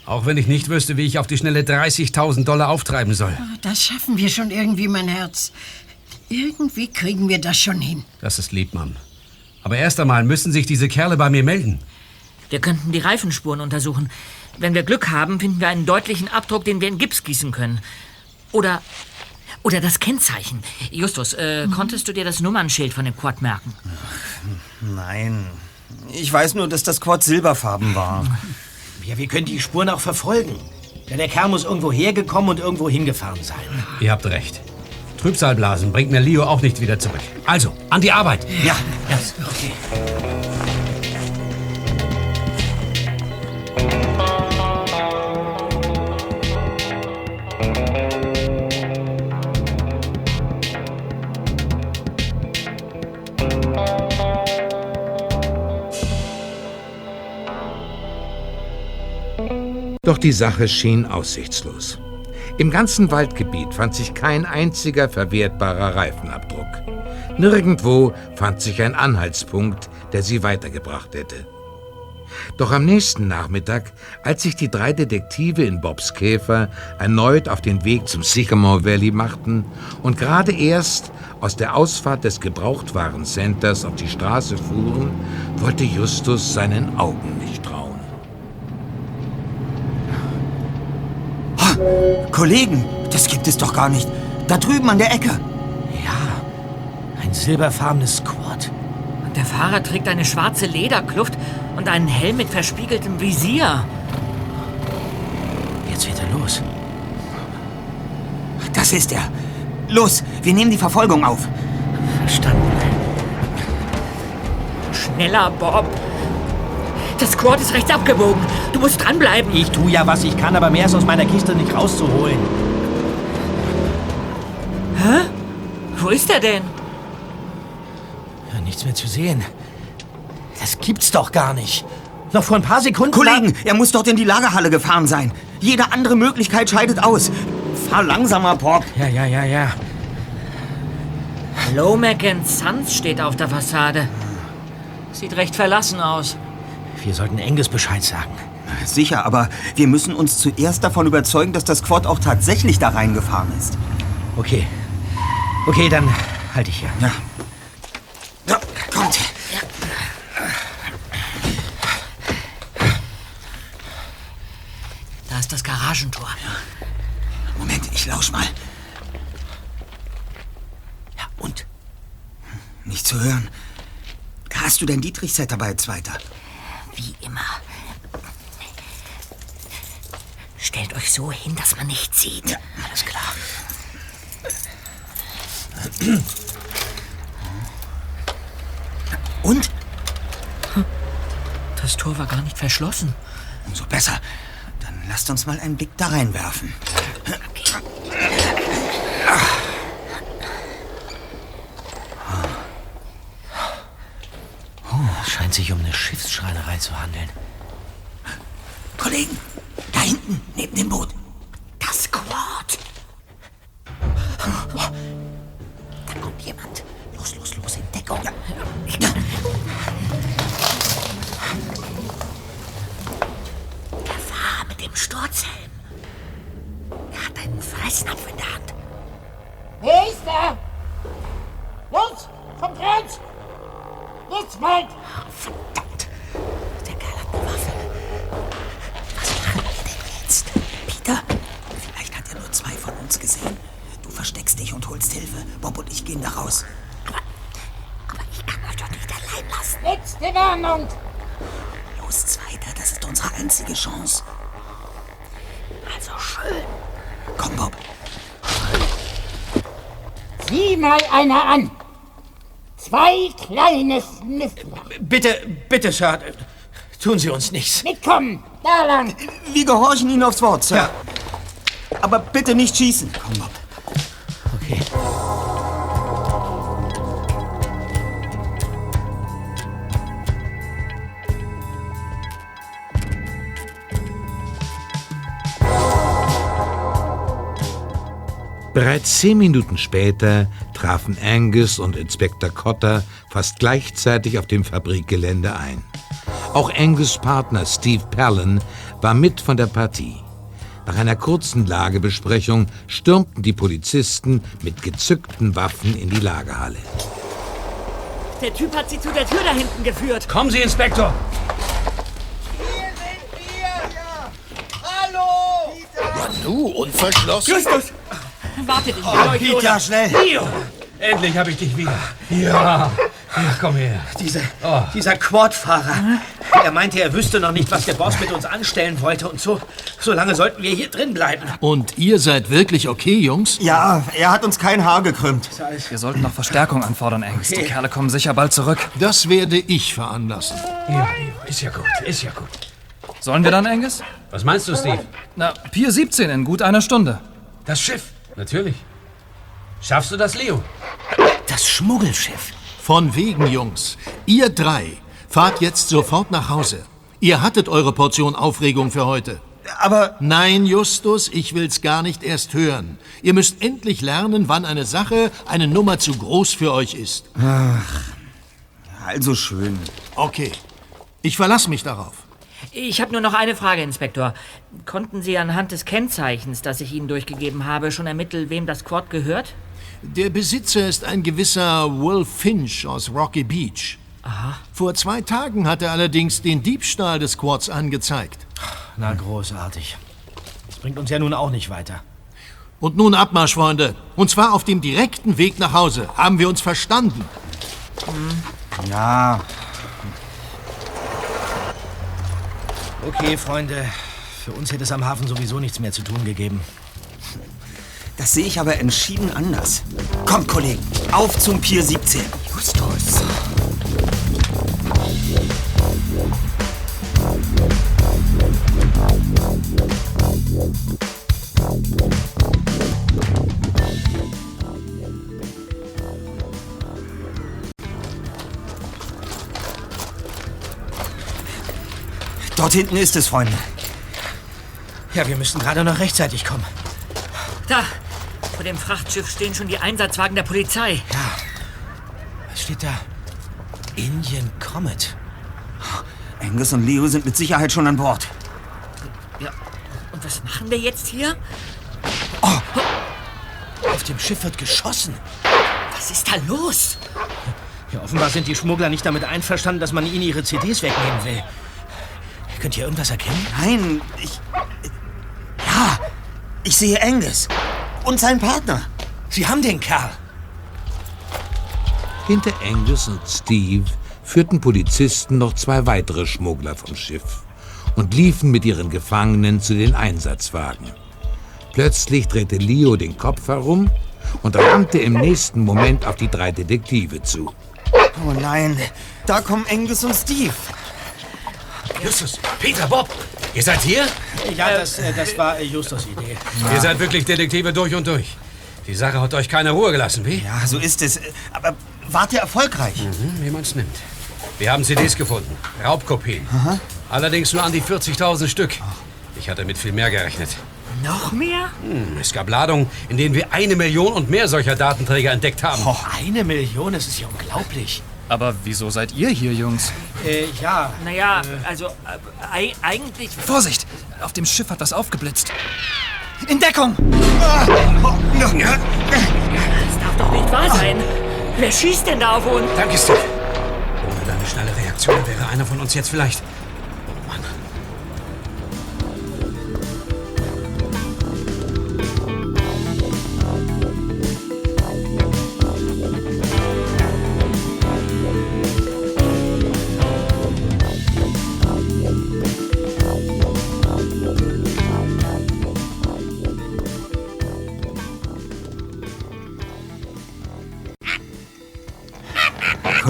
Auch wenn ich nicht wüsste, wie ich auf die schnelle 30.000 Dollar auftreiben soll. Das schaffen wir schon irgendwie, mein Herz. Irgendwie kriegen wir das schon hin. Das ist lieb, Mann. Aber erst einmal müssen sich diese Kerle bei mir melden. Wir könnten die Reifenspuren untersuchen. Wenn wir Glück haben, finden wir einen deutlichen Abdruck, den wir in Gips gießen können. Oder. Oder das Kennzeichen. Justus, äh, konntest du dir das Nummernschild von dem Quad merken? Nein. Ich weiß nur, dass das Quad silberfarben war. Ja, wir können die Spuren auch verfolgen. Denn der Kerl muss irgendwo hergekommen und irgendwo hingefahren sein. Ihr habt recht. Trübsalblasen bringt mir Leo auch nicht wieder zurück. Also, an die Arbeit. Ja, Ja, okay. Doch die Sache schien aussichtslos. Im ganzen Waldgebiet fand sich kein einziger verwertbarer Reifenabdruck. Nirgendwo fand sich ein Anhaltspunkt, der sie weitergebracht hätte. Doch am nächsten Nachmittag, als sich die drei Detektive in Bobs Käfer erneut auf den Weg zum Sycamore Valley machten und gerade erst aus der Ausfahrt des Gebrauchtwarencenters auf die Straße fuhren, wollte Justus seinen Augen nicht trauen. Kollegen, das gibt es doch gar nicht. Da drüben an der Ecke. Ja, ein silberfarbenes Quad. Und der Fahrer trägt eine schwarze Lederkluft und einen Helm mit verspiegeltem Visier. Jetzt fährt er los. Das ist er. Los, wir nehmen die Verfolgung auf. Verstanden. Schneller, Bob. Das Quad ist rechts abgebogen. Du musst dranbleiben. Ich tu ja, was ich kann, aber mehr ist aus meiner Kiste nicht rauszuholen. Hä? Wo ist er denn? Ja, nichts mehr zu sehen. Das gibt's doch gar nicht. Noch vor ein paar Sekunden. Kollegen, er muss dort in die Lagerhalle gefahren sein. Jede andere Möglichkeit scheidet aus. Fahr langsamer, Bob. Ja, ja, ja, ja. Lomac Sons steht auf der Fassade. Sieht recht verlassen aus. Wir sollten Angus Bescheid sagen. Sicher, aber wir müssen uns zuerst davon überzeugen, dass das Quad auch tatsächlich da reingefahren ist. Okay. Okay, dann halte ich hier. Ja. ja kommt. Da ist das Garagentor. Moment, ich lausch mal. Ja, und? Nicht zu hören. Hast du dein Dietrich-Set dabei, Zweiter? Wie immer. Stellt euch so hin, dass man nichts sieht. Ja, alles klar. Und? Das Tor war gar nicht verschlossen. Umso besser. Dann lasst uns mal einen Blick da reinwerfen. Oh, scheint sich um eine Schiffsschreinerei zu handeln. Kollegen, da hinten, neben dem Boot. Zwei kleine Schnüffler. Bitte, bitte, Sir. Tun Sie uns nichts. Mitkommen! Da lang! Wir gehorchen Ihnen aufs Wort, Sir. Aber bitte nicht schießen. Komm, Bob. Okay. Bereits zehn Minuten später trafen Angus und Inspektor Cotter fast gleichzeitig auf dem Fabrikgelände ein. Auch Angus' Partner Steve Palin war mit von der Partie. Nach einer kurzen Lagebesprechung stürmten die Polizisten mit gezückten Waffen in die Lagerhalle. Der Typ hat sie zu der Tür da hinten geführt. Kommen Sie, Inspektor! Hier sind wir! Hallo! Du, unverschlossen. Justus! Wartet, ich euch Peter, oder- schnell! Endlich habe ich dich wieder. Ja. Ja, komm her. Dieser, Oh. dieser Quad-Fahrer. Er meinte, er wüsste noch nicht, was der Boss mit uns anstellen wollte. Und so, so lange sollten wir hier drin bleiben. Und ihr seid wirklich okay, Jungs? Ja, er hat uns kein Haar gekrümmt. Wir sollten noch Verstärkung anfordern, Angus. Die Kerle kommen sicher bald zurück. Das werde ich veranlassen. Ja, ist ja gut, ist ja gut. Sollen wir dann, Angus? Was meinst du, Steve? Na, Pier 17 in gut einer Stunde. Das Schiff, natürlich. Schaffst du das, Leo? Das Schmuggelschiff. Von wegen, Jungs. Ihr drei fahrt jetzt sofort nach Hause. Ihr hattet eure Portion Aufregung für heute. aber... Nein, Justus, ich will's gar nicht erst hören. Ihr müsst endlich lernen, wann eine Sache, eine Nummer zu groß für euch ist. Ach, also schön. Okay, ich verlasse mich darauf. Ich habe nur noch eine Frage, Inspektor. Konnten Sie anhand des Kennzeichens, das ich Ihnen durchgegeben habe, schon ermitteln, wem das Quad gehört? Der Besitzer ist ein gewisser Will Finch aus Rocky Beach. Aha. Vor zwei Tagen hat er allerdings den Diebstahl des Quads angezeigt. Na, großartig. Das bringt uns ja nun auch nicht weiter. Und nun Abmarsch, Freunde. Und zwar auf dem direkten Weg nach Hause. Haben wir uns verstanden? Ja. Okay, Freunde. Für uns hätte es am Hafen sowieso nichts mehr zu tun gegeben. Das sehe ich aber entschieden anders. Kommt, Kollegen, auf zum Pier 17. Justus. Dort hinten ist es, Freunde. Ja, wir müssen gerade noch rechtzeitig kommen. Da, vor dem Frachtschiff stehen schon die Einsatzwagen der Polizei. Was steht da? Indian Comet. Angus und Leo sind mit Sicherheit schon an Bord. Ja, und was machen wir jetzt hier? Auf dem Schiff wird geschossen. Was ist da los? Ja, offenbar sind die Schmuggler nicht damit einverstanden, dass man ihnen ihre CDs wegnehmen will. Könnt ihr irgendwas erkennen? Nein, ich. Ja, ich sehe Angus. Und seinen Partner. Sie haben den Kerl. Hinter Angus und Steve führten Polizisten noch zwei weitere Schmuggler vom Schiff und liefen mit ihren Gefangenen zu den Einsatzwagen. Plötzlich drehte Leo den Kopf herum und rannte im nächsten Moment auf die drei Detektive zu. Oh nein, da kommen Angus und Steve. Justus, Peter, Bob, ihr seid hier? Ja, das, äh, das war äh, Justus' Idee. Ihr seid wirklich Detektive durch und durch. Die Sache hat euch keine Ruhe gelassen, wie? Ja, so ist es. Aber wart ihr erfolgreich? Mhm, wie man's nimmt. Wir haben CDs gefunden. Raubkopien. Allerdings nur an die 40.000 Stück. Ich hatte mit viel mehr gerechnet. Noch mehr? Hm, es gab Ladungen, in denen wir eine Million und mehr solcher Datenträger entdeckt haben. Eine Million, das ist ja unglaublich. Aber wieso seid ihr hier, Jungs? Äh, ja. Naja, also äh, ei- eigentlich. Vorsicht! Auf dem Schiff hat was aufgeblitzt. In Deckung! Das darf doch nicht wahr sein. Wer schießt denn da auf uns? Danke, Steve. Ohne deine schnelle Reaktion wäre einer von uns jetzt vielleicht.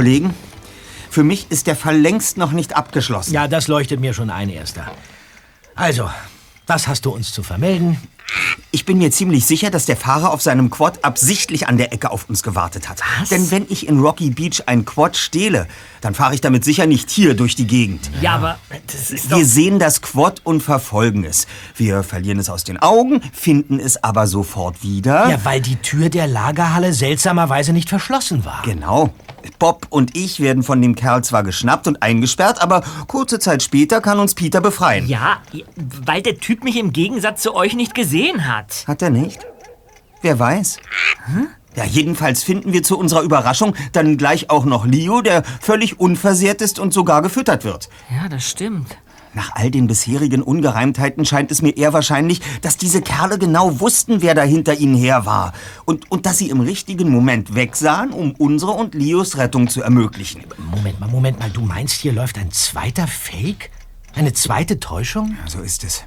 Kollegen, für mich ist der Fall längst noch nicht abgeschlossen. Ja, das leuchtet mir schon ein, Erster. Also, was hast du uns zu vermelden? Ich bin mir ziemlich sicher, dass der Fahrer auf seinem Quad absichtlich an der Ecke auf uns gewartet hat. Was? Denn wenn ich in Rocky Beach ein Quad stehle, dann fahre ich damit sicher nicht hier durch die Gegend. Ja, aber das ist doch. Wir sehen das Quad und verfolgen es. Wir verlieren es aus den Augen, finden es aber sofort wieder. Ja, weil die Tür der Lagerhalle seltsamerweise nicht verschlossen war. Genau. Bob und ich werden von dem Kerl zwar geschnappt und eingesperrt, aber kurze Zeit später kann uns Peter befreien. Ja, weil der Typ mich im Gegensatz zu euch nicht gesehen hat. Hat er nicht? Wer weiß? Ja, jedenfalls finden wir zu unserer Überraschung dann gleich auch noch Leo, der völlig unversehrt ist und sogar gefüttert wird. Ja, das stimmt. Nach all den bisherigen Ungereimtheiten scheint es mir eher wahrscheinlich, dass diese Kerle genau wussten, wer da hinter ihnen her war. Und, und dass sie im richtigen Moment wegsahen, um unsere und Leos Rettung zu ermöglichen. Moment mal, Moment mal. Du meinst, hier läuft ein zweiter Fake? Eine zweite Täuschung? Ja, so ist es.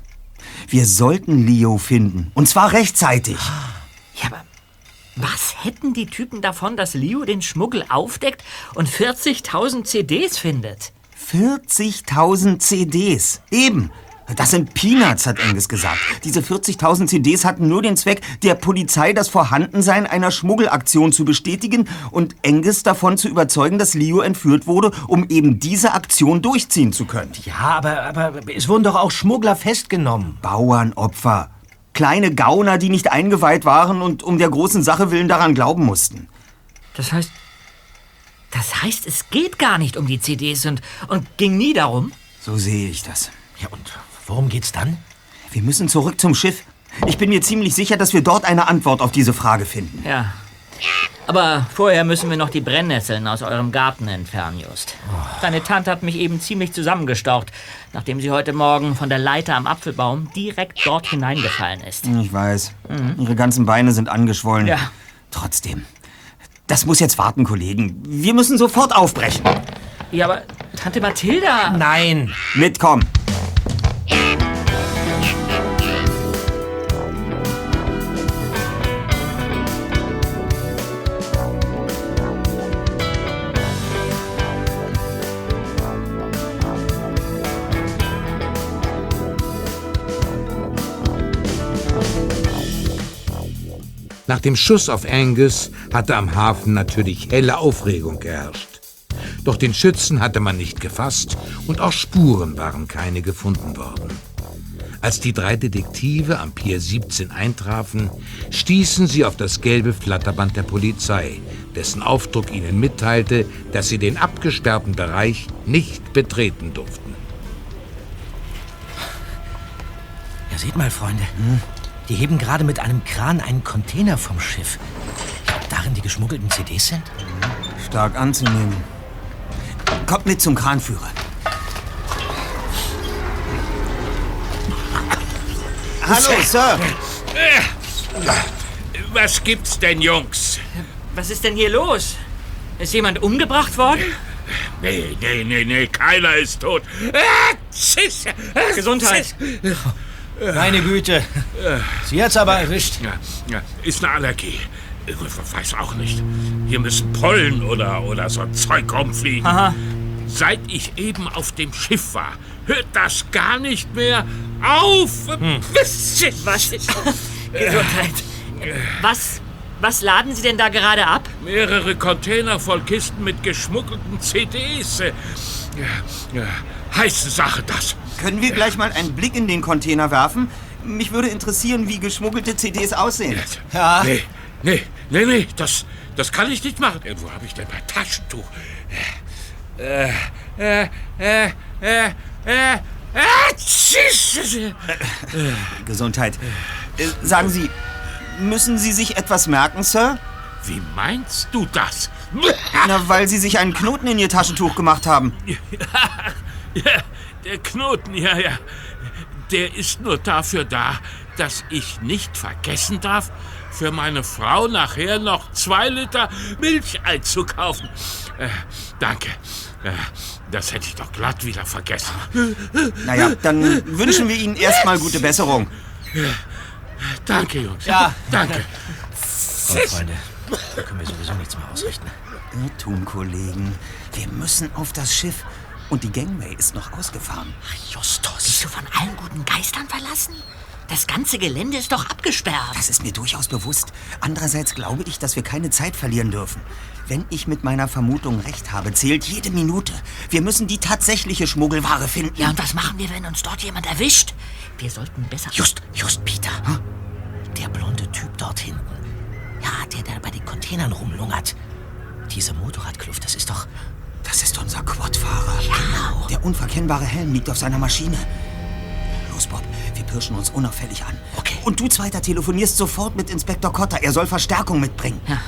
Wir sollten Leo finden. Und zwar rechtzeitig. Ja, aber was hätten die Typen davon, dass Leo den Schmuggel aufdeckt und 40.000 CDs findet? 40.000 CDs. Eben. Das sind Peanuts, hat Angus gesagt. Diese 40.000 CDs hatten nur den Zweck, der Polizei das Vorhandensein einer Schmuggelaktion zu bestätigen und Angus davon zu überzeugen, dass Leo entführt wurde, um eben diese Aktion durchziehen zu können. Ja, aber, aber es wurden doch auch Schmuggler festgenommen. Bauernopfer. Kleine Gauner, die nicht eingeweiht waren und um der großen Sache willen daran glauben mussten. Das heißt. Das heißt, es geht gar nicht um die CDs und, und ging nie darum? So sehe ich das. Ja, und worum geht's dann? Wir müssen zurück zum Schiff. Ich bin mir ziemlich sicher, dass wir dort eine Antwort auf diese Frage finden. Ja. Aber vorher müssen wir noch die Brennnesseln aus eurem Garten entfernen, Just. Deine Tante hat mich eben ziemlich zusammengestaucht, nachdem sie heute Morgen von der Leiter am Apfelbaum direkt dort hineingefallen ist. Ich weiß. Ihre ganzen Beine sind angeschwollen. Ja. Trotzdem. Das muss jetzt warten, Kollegen. Wir müssen sofort aufbrechen. Ja, aber Tante Mathilda. Nein. Mitkommen. Nach dem Schuss auf Angus hatte am Hafen natürlich helle Aufregung geherrscht. Doch den Schützen hatte man nicht gefasst und auch Spuren waren keine gefunden worden. Als die drei Detektive am Pier 17 eintrafen, stießen sie auf das gelbe Flatterband der Polizei, dessen Aufdruck ihnen mitteilte, dass sie den abgesperrten Bereich nicht betreten durften. Ja, seht mal, Freunde. Die heben gerade mit einem Kran einen Container vom Schiff. Ob darin die geschmuggelten CDs sind? Stark anzunehmen. Kommt mit zum Kranführer. Hallo, Sir. Was gibt's denn, Jungs? Was ist denn hier los? Ist jemand umgebracht worden? Nee, nee, nee, nee, keiner ist tot. Ah, tschüss. Ah, Gesundheit. Meine Güte. Sie hat's aber erwischt. Ja, ja, ist eine Allergie. Ich weiß auch nicht. Hier müssen Pollen oder, oder so Zeug rumfliegen. Aha. Seit ich eben auf dem Schiff war, hört das gar nicht mehr auf. Was? Gesundheit. Was, was laden Sie denn da gerade ab? Mehrere Container voll Kisten mit geschmuggelten CDs. Ja, ja, heiße Sache das. Können wir gleich mal einen Blick in den Container werfen? Mich würde interessieren, wie geschmuggelte CDs aussehen. Ja. Nee, nee, nee, nee, das, das kann ich nicht machen. Äh, Wo habe ich denn mein Taschentuch? Äh, äh, äh, äh, äh, äh, tschüss. Gesundheit. Äh, sagen Sie, müssen Sie sich etwas merken, Sir? Wie meinst du das? Na, weil Sie sich einen Knoten in Ihr Taschentuch gemacht haben. Ja, der Knoten, ja, ja. Der ist nur dafür da, dass ich nicht vergessen darf, für meine Frau nachher noch zwei Liter Milch einzukaufen. Äh, danke. Äh, das hätte ich doch glatt wieder vergessen. Naja, dann wünschen wir Ihnen erstmal gute Besserung. Danke, Jungs. Ja. Danke. So, Freunde. Da können wir sowieso nichts mehr ausrichten. Irrtum, Kollegen. Wir müssen auf das Schiff. Und die Gangway ist noch ausgefahren. Justus. Bist du von allen guten Geistern verlassen? Das ganze Gelände ist doch abgesperrt. Das ist mir durchaus bewusst. Andererseits glaube ich, dass wir keine Zeit verlieren dürfen. Wenn ich mit meiner Vermutung recht habe, zählt jede Minute. Wir müssen die tatsächliche Schmuggelware finden. Ja, und was machen wir, wenn uns dort jemand erwischt? Wir sollten besser... Just, just, Peter. Der blonde Typ dort hinten. Ja, der, der bei den Containern rumlungert. Diese Motorradkluft, das ist doch... Das ist unser Quadfahrer. Genau. Der unverkennbare Helm liegt auf seiner Maschine. Los, Bob, wir pirschen uns unauffällig an. Okay. Und du, Zweiter, telefonierst sofort mit Inspektor Cotter. Er soll Verstärkung mitbringen. Ja,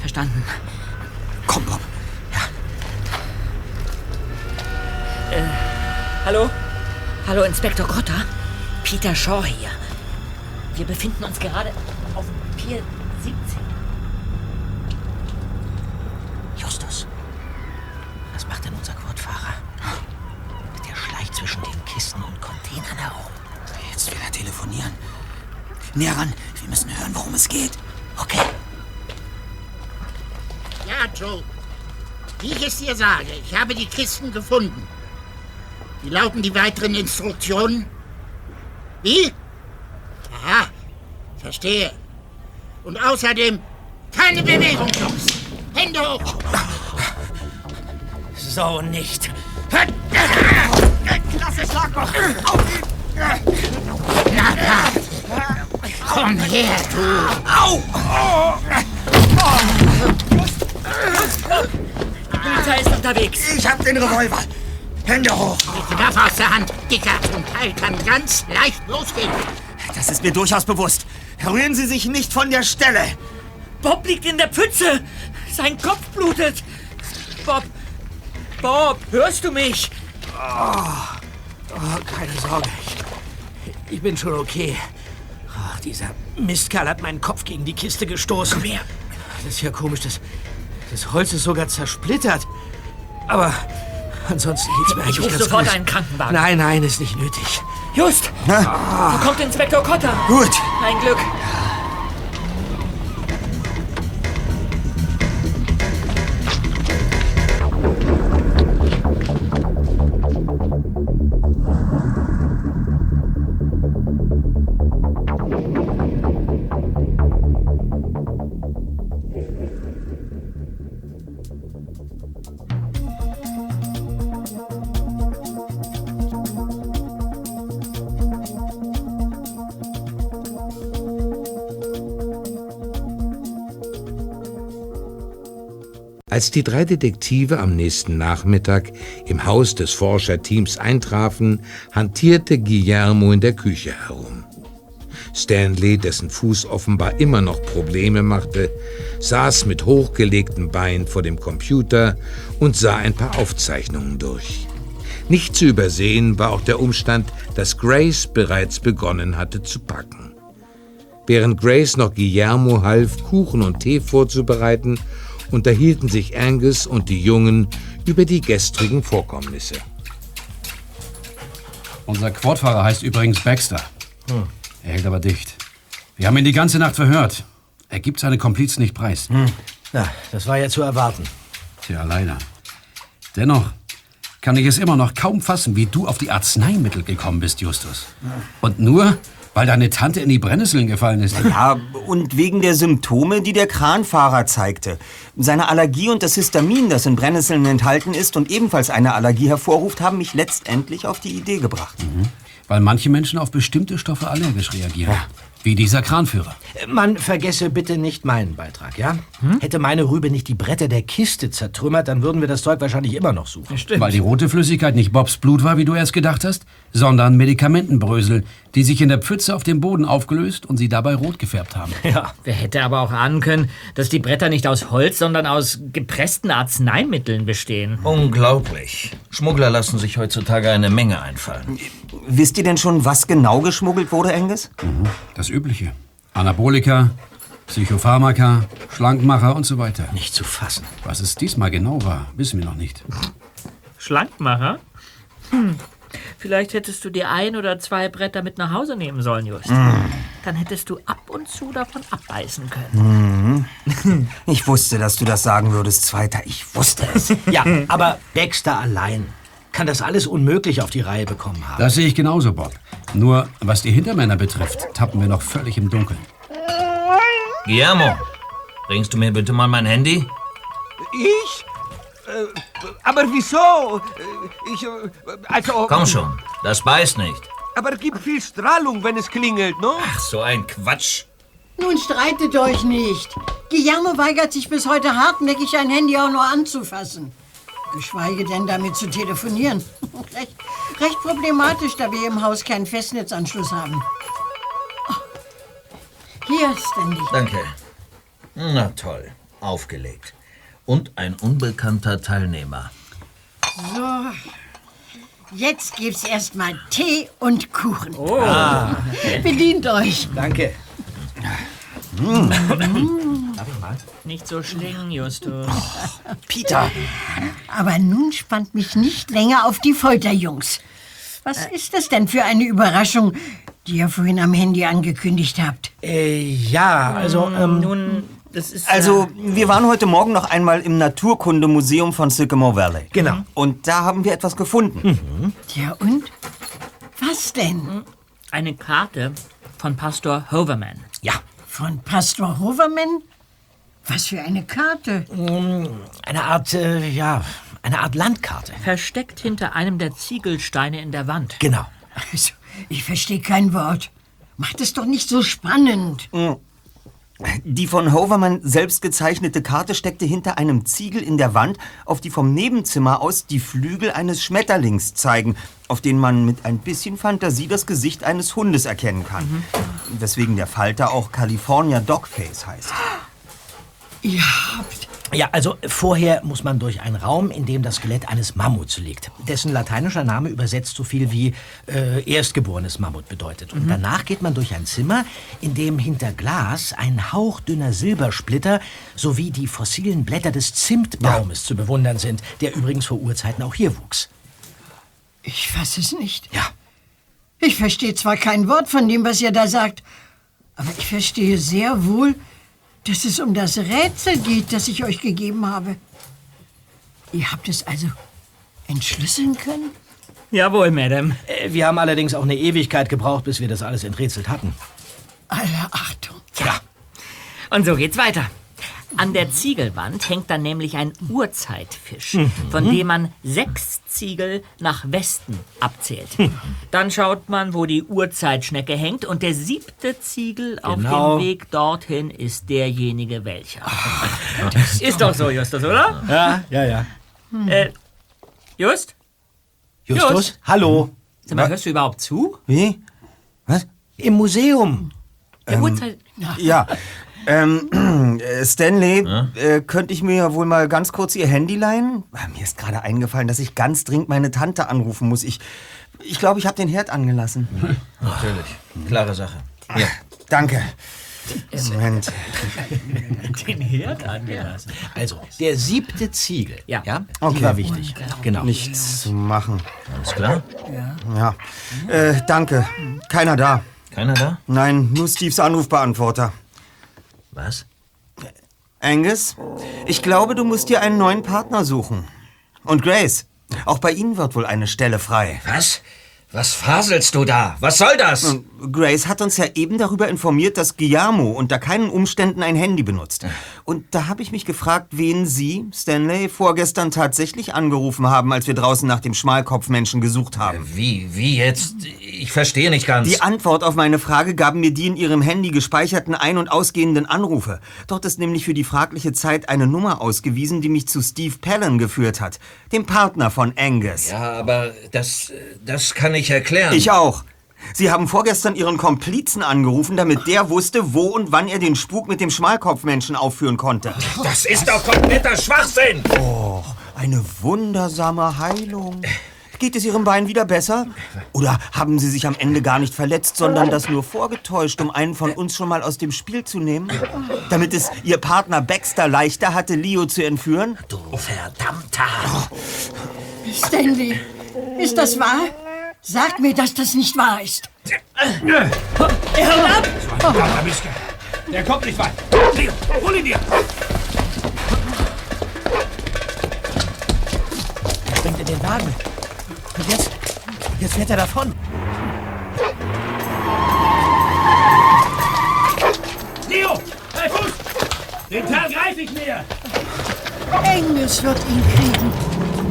verstanden. Komm, Bob. Hallo? Hallo, Inspektor Cotter? Peter Shaw hier. Wir befinden uns gerade auf Pier 17. Näher ran. Wir müssen hören, worum es geht. Okay. Ja, Joe. Wie ich es dir sage, ich habe die Kisten gefunden. Wie lauten die weiteren Instruktionen? Wie? Aha, verstehe. Und außerdem keine Bewegung, Jungs. Hände hoch. So nicht. Klasse Schlagloch. Auf ihn. Na, na. Komm her, du. Au! Die Polizei ist unterwegs. Ich hab den Revolver. Hände hoch. Die Waffe aus der Hand, Dicker. Zum Teil kann ganz leicht losgehen. Das ist mir durchaus bewusst. Rühren Sie sich nicht von der Stelle. Bob liegt in der Pfütze. Sein Kopf blutet. Bob, Bob, hörst du mich? Oh, oh keine Sorge. Ich, ich bin schon okay. Ach, dieser Mistkerl hat meinen Kopf gegen die Kiste gestoßen. Wer? Das ist ja komisch. Das, das Holz ist sogar zersplittert. Aber ansonsten geht's mir Ich eigentlich ruf ganz sofort gut. einen Krankenwagen. Nein, nein, ist nicht nötig. Just! Da kommt Inspektor Cotter. Gut. Ein Glück. Als die drei Detektive am nächsten Nachmittag im Haus des Forscherteams eintrafen, hantierte Guillermo in der Küche herum. Stanley, dessen Fuß offenbar immer noch Probleme machte, saß mit hochgelegten Beinen vor dem Computer und sah ein paar Aufzeichnungen durch. Nicht zu übersehen war auch der Umstand, dass Grace bereits begonnen hatte zu packen. Während Grace noch Guillermo half, Kuchen und Tee vorzubereiten, unterhielten sich Angus und die Jungen über die gestrigen Vorkommnisse. Unser Quadfahrer heißt übrigens Baxter. Hm. Er hält aber dicht. Wir haben ihn die ganze Nacht verhört. Er gibt seine Komplizen nicht preis. Na, das war ja zu erwarten. Tja, leider. Dennoch kann ich es immer noch kaum fassen, wie du auf die Arzneimittel gekommen bist, Justus. Und nur, weil deine Tante in die Brennnesseln gefallen ist. Ja, und wegen der Symptome, die der Kranfahrer zeigte. Seine Allergie und das Histamin, das in Brennnesseln enthalten ist und ebenfalls eine Allergie hervorruft, haben mich letztendlich auf die Idee gebracht. Weil manche Menschen auf bestimmte Stoffe allergisch reagieren. Wie dieser Kranführer. Man vergesse bitte nicht meinen Beitrag, ja? Hätte meine Rübe nicht die Bretter der Kiste zertrümmert, dann würden wir das Zeug wahrscheinlich immer noch suchen. Weil die rote Flüssigkeit nicht Bobs Blut war, wie du erst gedacht hast, sondern Medikamentenbrösel, die sich in der Pfütze auf dem Boden aufgelöst und sie dabei rot gefärbt haben. Ja. Wer hätte aber auch ahnen können, dass die Bretter nicht aus Holz, sondern aus gepressten Arzneimitteln bestehen. Unglaublich. Schmuggler lassen sich heutzutage eine Menge einfallen. Wisst ihr denn schon, was genau geschmuggelt wurde, Angus? Das Übliche. Anabolika, Psychopharmaka, Schlankmacher und so weiter. Nicht zu fassen. Was es diesmal genau war, wissen wir noch nicht. Schlankmacher? Hm. Vielleicht hättest du dir ein oder zwei Bretter mit nach Hause nehmen sollen, Just. Mm. Dann hättest du ab und zu davon abbeißen können. Mhm. Ich wusste, dass du das sagen würdest, Zweiter. Ich wusste es. Ja, aber Baxter allein kann das alles unmöglich auf die Reihe bekommen haben. Das sehe ich genauso, Bob. Nur, was die Hintermänner betrifft, tappen wir noch völlig im Dunkeln. Guillermo, bringst du mir bitte mal mein Handy? Ich? Äh, aber wieso? Äh, Ich, äh, also... Komm schon, das beißt nicht. Aber gibt viel Strahlung, wenn es klingelt, no? Ach, so ein Quatsch. Nun streitet euch nicht. Guillermo weigert sich bis heute hartnäckig, ein Handy auch nur anzufassen. Geschweige denn damit zu telefonieren. recht, recht problematisch, da wir im Haus keinen Festnetzanschluss haben. Oh, Hier, Stanley. Danke. Na toll, aufgelegt. Und ein unbekannter Teilnehmer. So. Jetzt gibt's erstmal Tee und Kuchen. Oh. Ah. Bedient euch. Danke. Darf ich mal? Nicht so schlingen, Justus. Peter. Aber nun spannt mich nicht länger auf die Folter, Jungs. Was ist das denn für eine Überraschung, die ihr vorhin am Handy angekündigt habt? Äh, ja, also, ähm... Nun, das ist... Also, wir waren heute Morgen noch einmal im Naturkundemuseum von Sycamore Valley. Genau. Und da haben wir etwas gefunden. Ja, und? Was denn? Eine Karte von Pastor Hoverman. Ja. Von Pastor Hoverman? Was für eine Karte? Eine Art, äh, ja, eine Art Landkarte. Versteckt hinter einem der Ziegelsteine in der Wand. Genau. Also, ich verstehe kein Wort. Macht es doch nicht so spannend. Die von Hoverman selbst gezeichnete Karte steckte hinter einem Ziegel in der Wand, auf die vom Nebenzimmer aus die Flügel eines Schmetterlings zeigen, auf denen man mit ein bisschen Fantasie das Gesicht eines Hundes erkennen kann. Weswegen der Falter auch California Dogface heißt. Ihr habt. Ja, also vorher muss man durch einen Raum, in dem das Skelett eines Mammuts liegt. Dessen lateinischer Name übersetzt so viel wie äh, erstgeborenes Mammut bedeutet. Und danach geht man durch ein Zimmer, in dem hinter Glas ein hauchdünner Silbersplitter sowie die fossilen Blätter des Zimtbaumes zu bewundern sind, der übrigens vor Urzeiten auch hier wuchs. Ich fasse es nicht. Ja. Ich verstehe zwar kein Wort von dem, was ihr da sagt, aber ich verstehe sehr wohl, dass es um das Rätsel geht, das ich euch gegeben habe. Ihr habt es also entschlüsseln können? Jawohl, Madame. Äh, wir haben allerdings auch eine Ewigkeit gebraucht, bis wir das alles enträtselt hatten. Aller Achtung. Ja. Und so geht's weiter. An der Ziegelwand hängt dann nämlich ein Urzeitfisch, Mhm. von dem man sechs Ziegel nach Westen abzählt. Dann schaut man, wo die Urzeitschnecke hängt und der siebte Ziegel auf Genau. dem Weg dorthin ist derjenige welcher. ist doch so, Justus, oder? Ja, ja, ja. Äh, Just? Justus? Just? Hallo? Sag mal, hörst du überhaupt zu? Wie? Was? Im Museum. Der Uhrzeit... Ja. Ähm, äh, Stanley, äh, könnte ich mir ja wohl mal ganz kurz Ihr Handy leihen? Ah, Mir ist gerade eingefallen, dass ich ganz dringend meine Tante anrufen muss. Ich ich, glaube, ich habe den Herd angelassen. Natürlich. Klare Sache. Hier. Danke. Moment. Den Herd angelassen. Also, der siebte Ziegel. Ja. ja? Okay. Die war wichtig. Genau. Nichts zu machen. Alles klar? Ja. Äh, danke. Keiner da. Keiner da? Nein, nur Steves Anrufbeantworter. Was? Angus, ich glaube, du musst dir einen neuen Partner suchen. Und Grace, auch bei Ihnen wird wohl eine Stelle frei. Was? Was faselst du da? Was soll das? Grace hat uns ja eben darüber informiert, dass Guillermo unter keinen Umständen ein Handy benutzt. Und da habe ich mich gefragt, wen Sie, Stanley, vorgestern tatsächlich angerufen haben, als wir draußen nach dem Schmalkopfmenschen gesucht haben. Wie, wie jetzt? Ich verstehe nicht ganz. Die Antwort auf meine Frage gaben mir die in Ihrem Handy gespeicherten ein- und ausgehenden Anrufe. Dort ist nämlich für die fragliche Zeit eine Nummer ausgewiesen, die mich zu Steve Palin geführt hat, dem Partner von Angus. Ja, aber das, das kann ich erklären. Ich auch. Sie haben vorgestern Ihren Komplizen angerufen, damit der wusste, wo und wann er den Spuk mit dem Schmalkopfmenschen aufführen konnte. Das ist doch kompletter Schwachsinn! Oh, eine wundersame Heilung. Geht es Ihrem Bein wieder besser? Oder haben Sie sich am Ende gar nicht verletzt, sondern das nur vorgetäuscht, um einen von uns schon mal aus dem Spiel zu nehmen? Damit es Ihr Partner Baxter leichter hatte, Leo zu entführen? Du verdammter! Stanley, ist das wahr? Sag mir, dass das nicht wahr ist. Er haut ab! Der kommt nicht weit. Leo, hol ihn dir. Er springt in den Wagen. Und jetzt, jetzt fährt er davon. Leo, bei Fuß. Den Kerl greife ich mir. Angus wird ihn kriegen.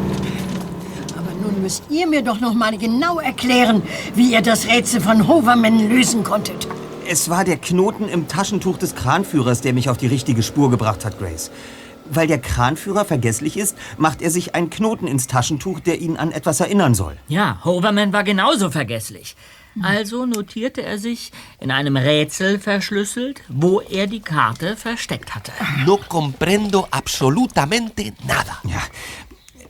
Nun müsst ihr mir doch noch mal genau erklären, wie ihr das Rätsel von Hoverman lösen konntet. Es war der Knoten im Taschentuch des Kranführers, der mich auf die richtige Spur gebracht hat, Grace. Weil der Kranführer vergesslich ist, macht er sich einen Knoten ins Taschentuch, der ihn an etwas erinnern soll. Ja, Hoverman war genauso vergesslich. Also notierte er sich in einem Rätsel verschlüsselt, wo er die Karte versteckt hatte. No comprendo absolutamente nada. Ja.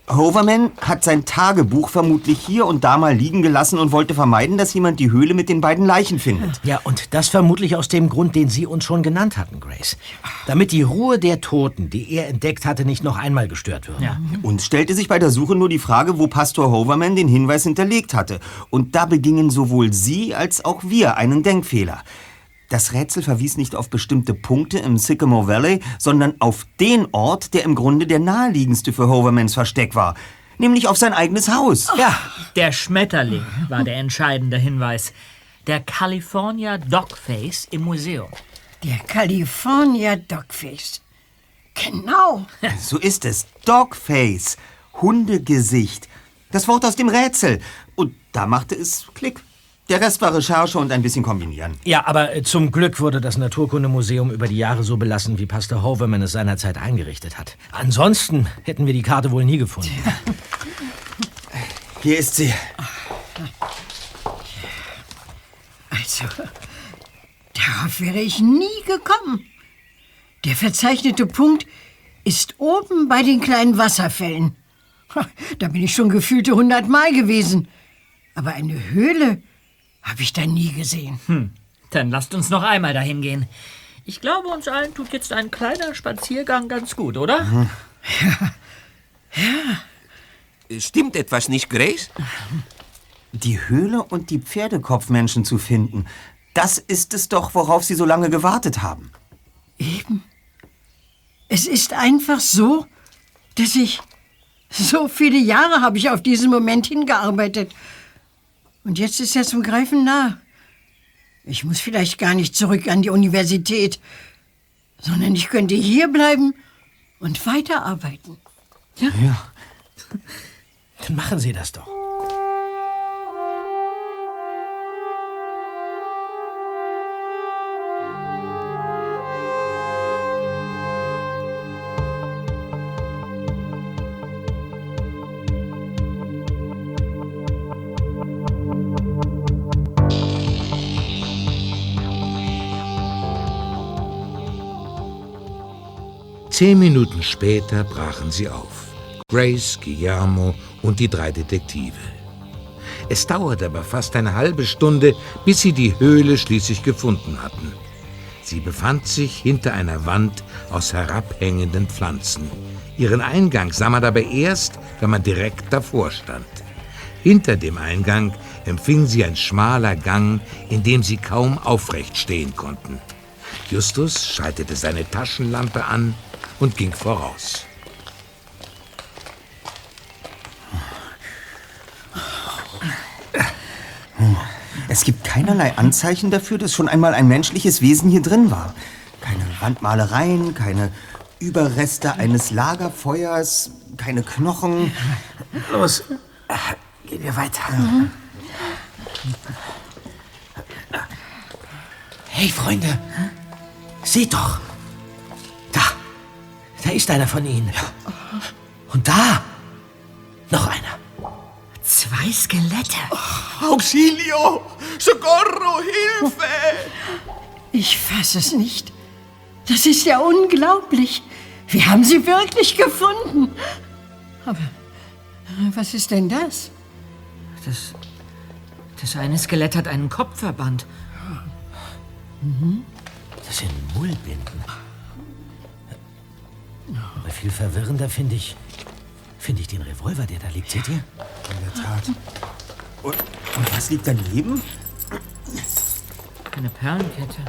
Hoverman hat sein Tagebuch vermutlich hier und da mal liegen gelassen und wollte vermeiden, dass jemand die Höhle mit den beiden Leichen findet. Ja, und das vermutlich aus dem Grund, den Sie uns schon genannt hatten, Grace. Damit die Ruhe der Toten, die er entdeckt hatte, nicht noch einmal gestört würde. Ja. Uns stellte sich bei der Suche nur die Frage, wo Pastor Hoverman den Hinweis hinterlegt hatte. Und da begingen sowohl Sie als auch wir einen Denkfehler. Das Rätsel verwies nicht auf bestimmte Punkte im Sycamore Valley, sondern auf den Ort, der im Grunde der naheliegendste für Hovermans Versteck war. Nämlich auf sein eigenes Haus. Ja, Der Schmetterling war der entscheidende Hinweis. Der California Dogface im Museum. Der California Dogface. Genau. So ist es. Dogface. Hundegesicht. Das Wort aus dem Rätsel. Und da machte es Klick. Der Rest war Recherche und ein bisschen kombinieren. Ja, aber äh, zum Glück wurde das Naturkundemuseum über die Jahre so belassen, wie Pastor Hoverman es seinerzeit eingerichtet hat. Ansonsten hätten wir die Karte wohl nie gefunden. Hier ist sie. Also, darauf wäre ich nie gekommen. Der verzeichnete Punkt ist oben bei den kleinen Wasserfällen. Da bin ich schon gefühlte hundertmal gewesen. Aber eine Höhle habe ich da nie gesehen. Hm. Dann lasst uns noch einmal dahin gehen. Ich glaube, uns allen tut jetzt ein kleiner Spaziergang ganz gut, oder? Stimmt etwas nicht, Grace? Die Höhle und die Pferdekopfmenschen zu finden. Das ist es doch, worauf Sie so lange gewartet haben. Eben. Es ist einfach so, dass ich. So viele Jahre habe ich auf diesen Moment hingearbeitet. Und jetzt ist er zum Greifen nah. Ich muss vielleicht gar nicht zurück an die Universität, sondern ich könnte hier bleiben und weiterarbeiten. Ja. Dann machen Sie das doch. Zehn Minuten später brachen sie auf. Grace, Guillermo und die drei Detektive. Es dauerte aber fast eine halbe Stunde, bis sie die Höhle schließlich gefunden hatten. Sie befand sich hinter einer Wand aus herabhängenden Pflanzen. Ihren Eingang sah man aber erst, wenn man direkt davor stand. Hinter dem Eingang empfing sie ein schmaler Gang, in dem sie kaum aufrecht stehen konnten. Justus schaltete seine Taschenlampe an und ging voraus. Es gibt keinerlei Anzeichen dafür, dass schon einmal ein menschliches Wesen hier drin war. Keine Wandmalereien, keine Überreste eines Lagerfeuers, keine Knochen. Los, gehen wir weiter. Hey, Freunde, seht doch. Da, ist einer von ihnen. Und da, noch einer. Zwei Skelette. Auxilio! Socorro! Hilfe! Ich fasse es nicht. Das ist ja unglaublich. Wir haben sie wirklich gefunden. Aber was ist denn das? Das, das eine Skelett hat einen Kopfverband. Mhm. Das sind Mullbinden. Aber viel verwirrender finde ich, finde ich den Revolver, der da liegt. Seht ihr? In der Tat. Und, und was liegt daneben? Eine Perlenkette.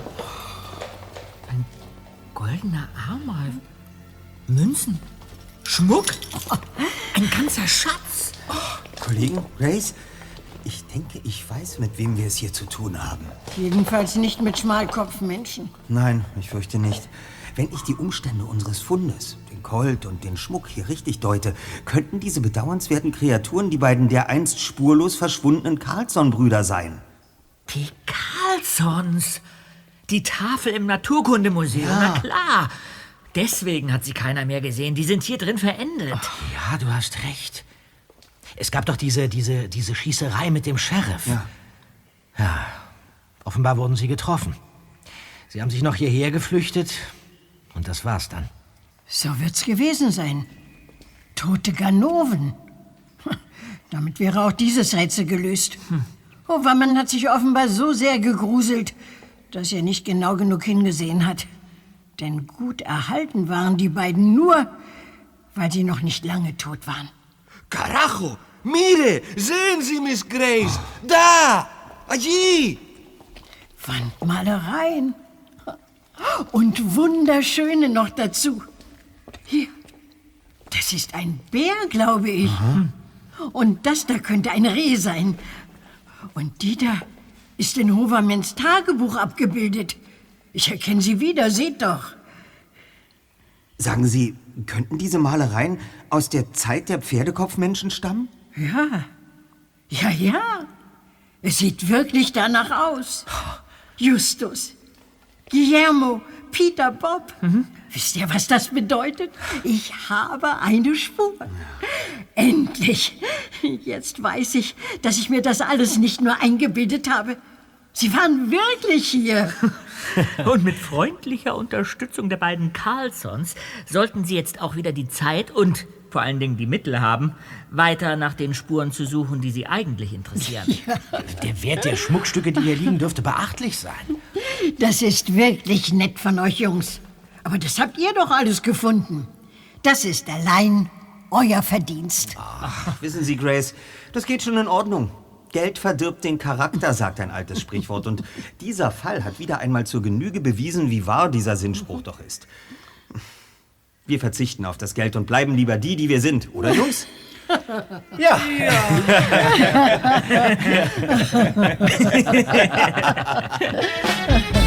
Ein goldener Armreif. Münzen. Schmuck. Ein ganzer Schatz. Kollegen, Grace, ich denke, ich weiß, mit wem wir es hier zu tun haben. Jedenfalls nicht mit Schmalkopfmenschen. Nein, ich fürchte nicht. Wenn ich die Umstände unseres Fundes, den Colt und den Schmuck hier richtig deute, könnten diese bedauernswerten Kreaturen die beiden dereinst spurlos verschwundenen Carlsson-Brüder sein. Die Carlsons. Die Tafel im Naturkundemuseum. Ja. Na klar. Deswegen hat sie keiner mehr gesehen. Die sind hier drin verendet. Ja, du hast recht. Es gab doch diese, diese, diese Schießerei mit dem Sheriff. Ja. Ja, offenbar wurden sie getroffen. Sie haben sich noch hierher geflüchtet und das war's dann. So wird's gewesen sein. Tote Ganoven. Damit wäre auch dieses Rätsel gelöst. Oh, Wammen hat sich offenbar so sehr gegruselt, dass er nicht genau genug hingesehen hat. Denn gut erhalten waren die beiden nur, weil sie noch nicht lange tot waren. Carajo! Mire! Sehen Sie, Miss Grace! Da! Allí! Wandmalereien. Und wunderschöne noch dazu. Hier. Das ist ein Bär, glaube ich. Und das da könnte ein Reh sein. Und die da ist in Hovermans Tagebuch abgebildet. Ich erkenne sie wieder, seht doch. Sagen Sie, könnten diese Malereien aus der Zeit der Pferdekopfmenschen stammen? Ja, ja, ja. Es sieht wirklich danach aus. Justus, Guillermo, Peter, Bob. Wisst ihr, was das bedeutet? Ich habe eine Spur. Endlich. Jetzt weiß ich, dass ich mir das alles nicht nur eingebildet habe. Sie waren wirklich hier. Und mit freundlicher Unterstützung der beiden Carlsons sollten Sie jetzt auch wieder die Zeit und vor allen Dingen die Mittel haben, weiter nach den Spuren zu suchen, die Sie eigentlich interessieren. Der Wert der Schmuckstücke, die hier liegen, dürfte beachtlich sein. Das ist wirklich nett von euch Jungs. Aber das habt ihr doch alles gefunden. Das ist allein euer Verdienst. Ach, wissen Sie, Grace, das geht schon in Ordnung. Geld verdirbt den Charakter, sagt ein altes Sprichwort. Und dieser Fall hat wieder einmal zur Genüge bewiesen, wie wahr dieser Sinnspruch doch ist. Wir verzichten auf das Geld und bleiben lieber die, die wir sind, oder Jungs? Ja. Ja.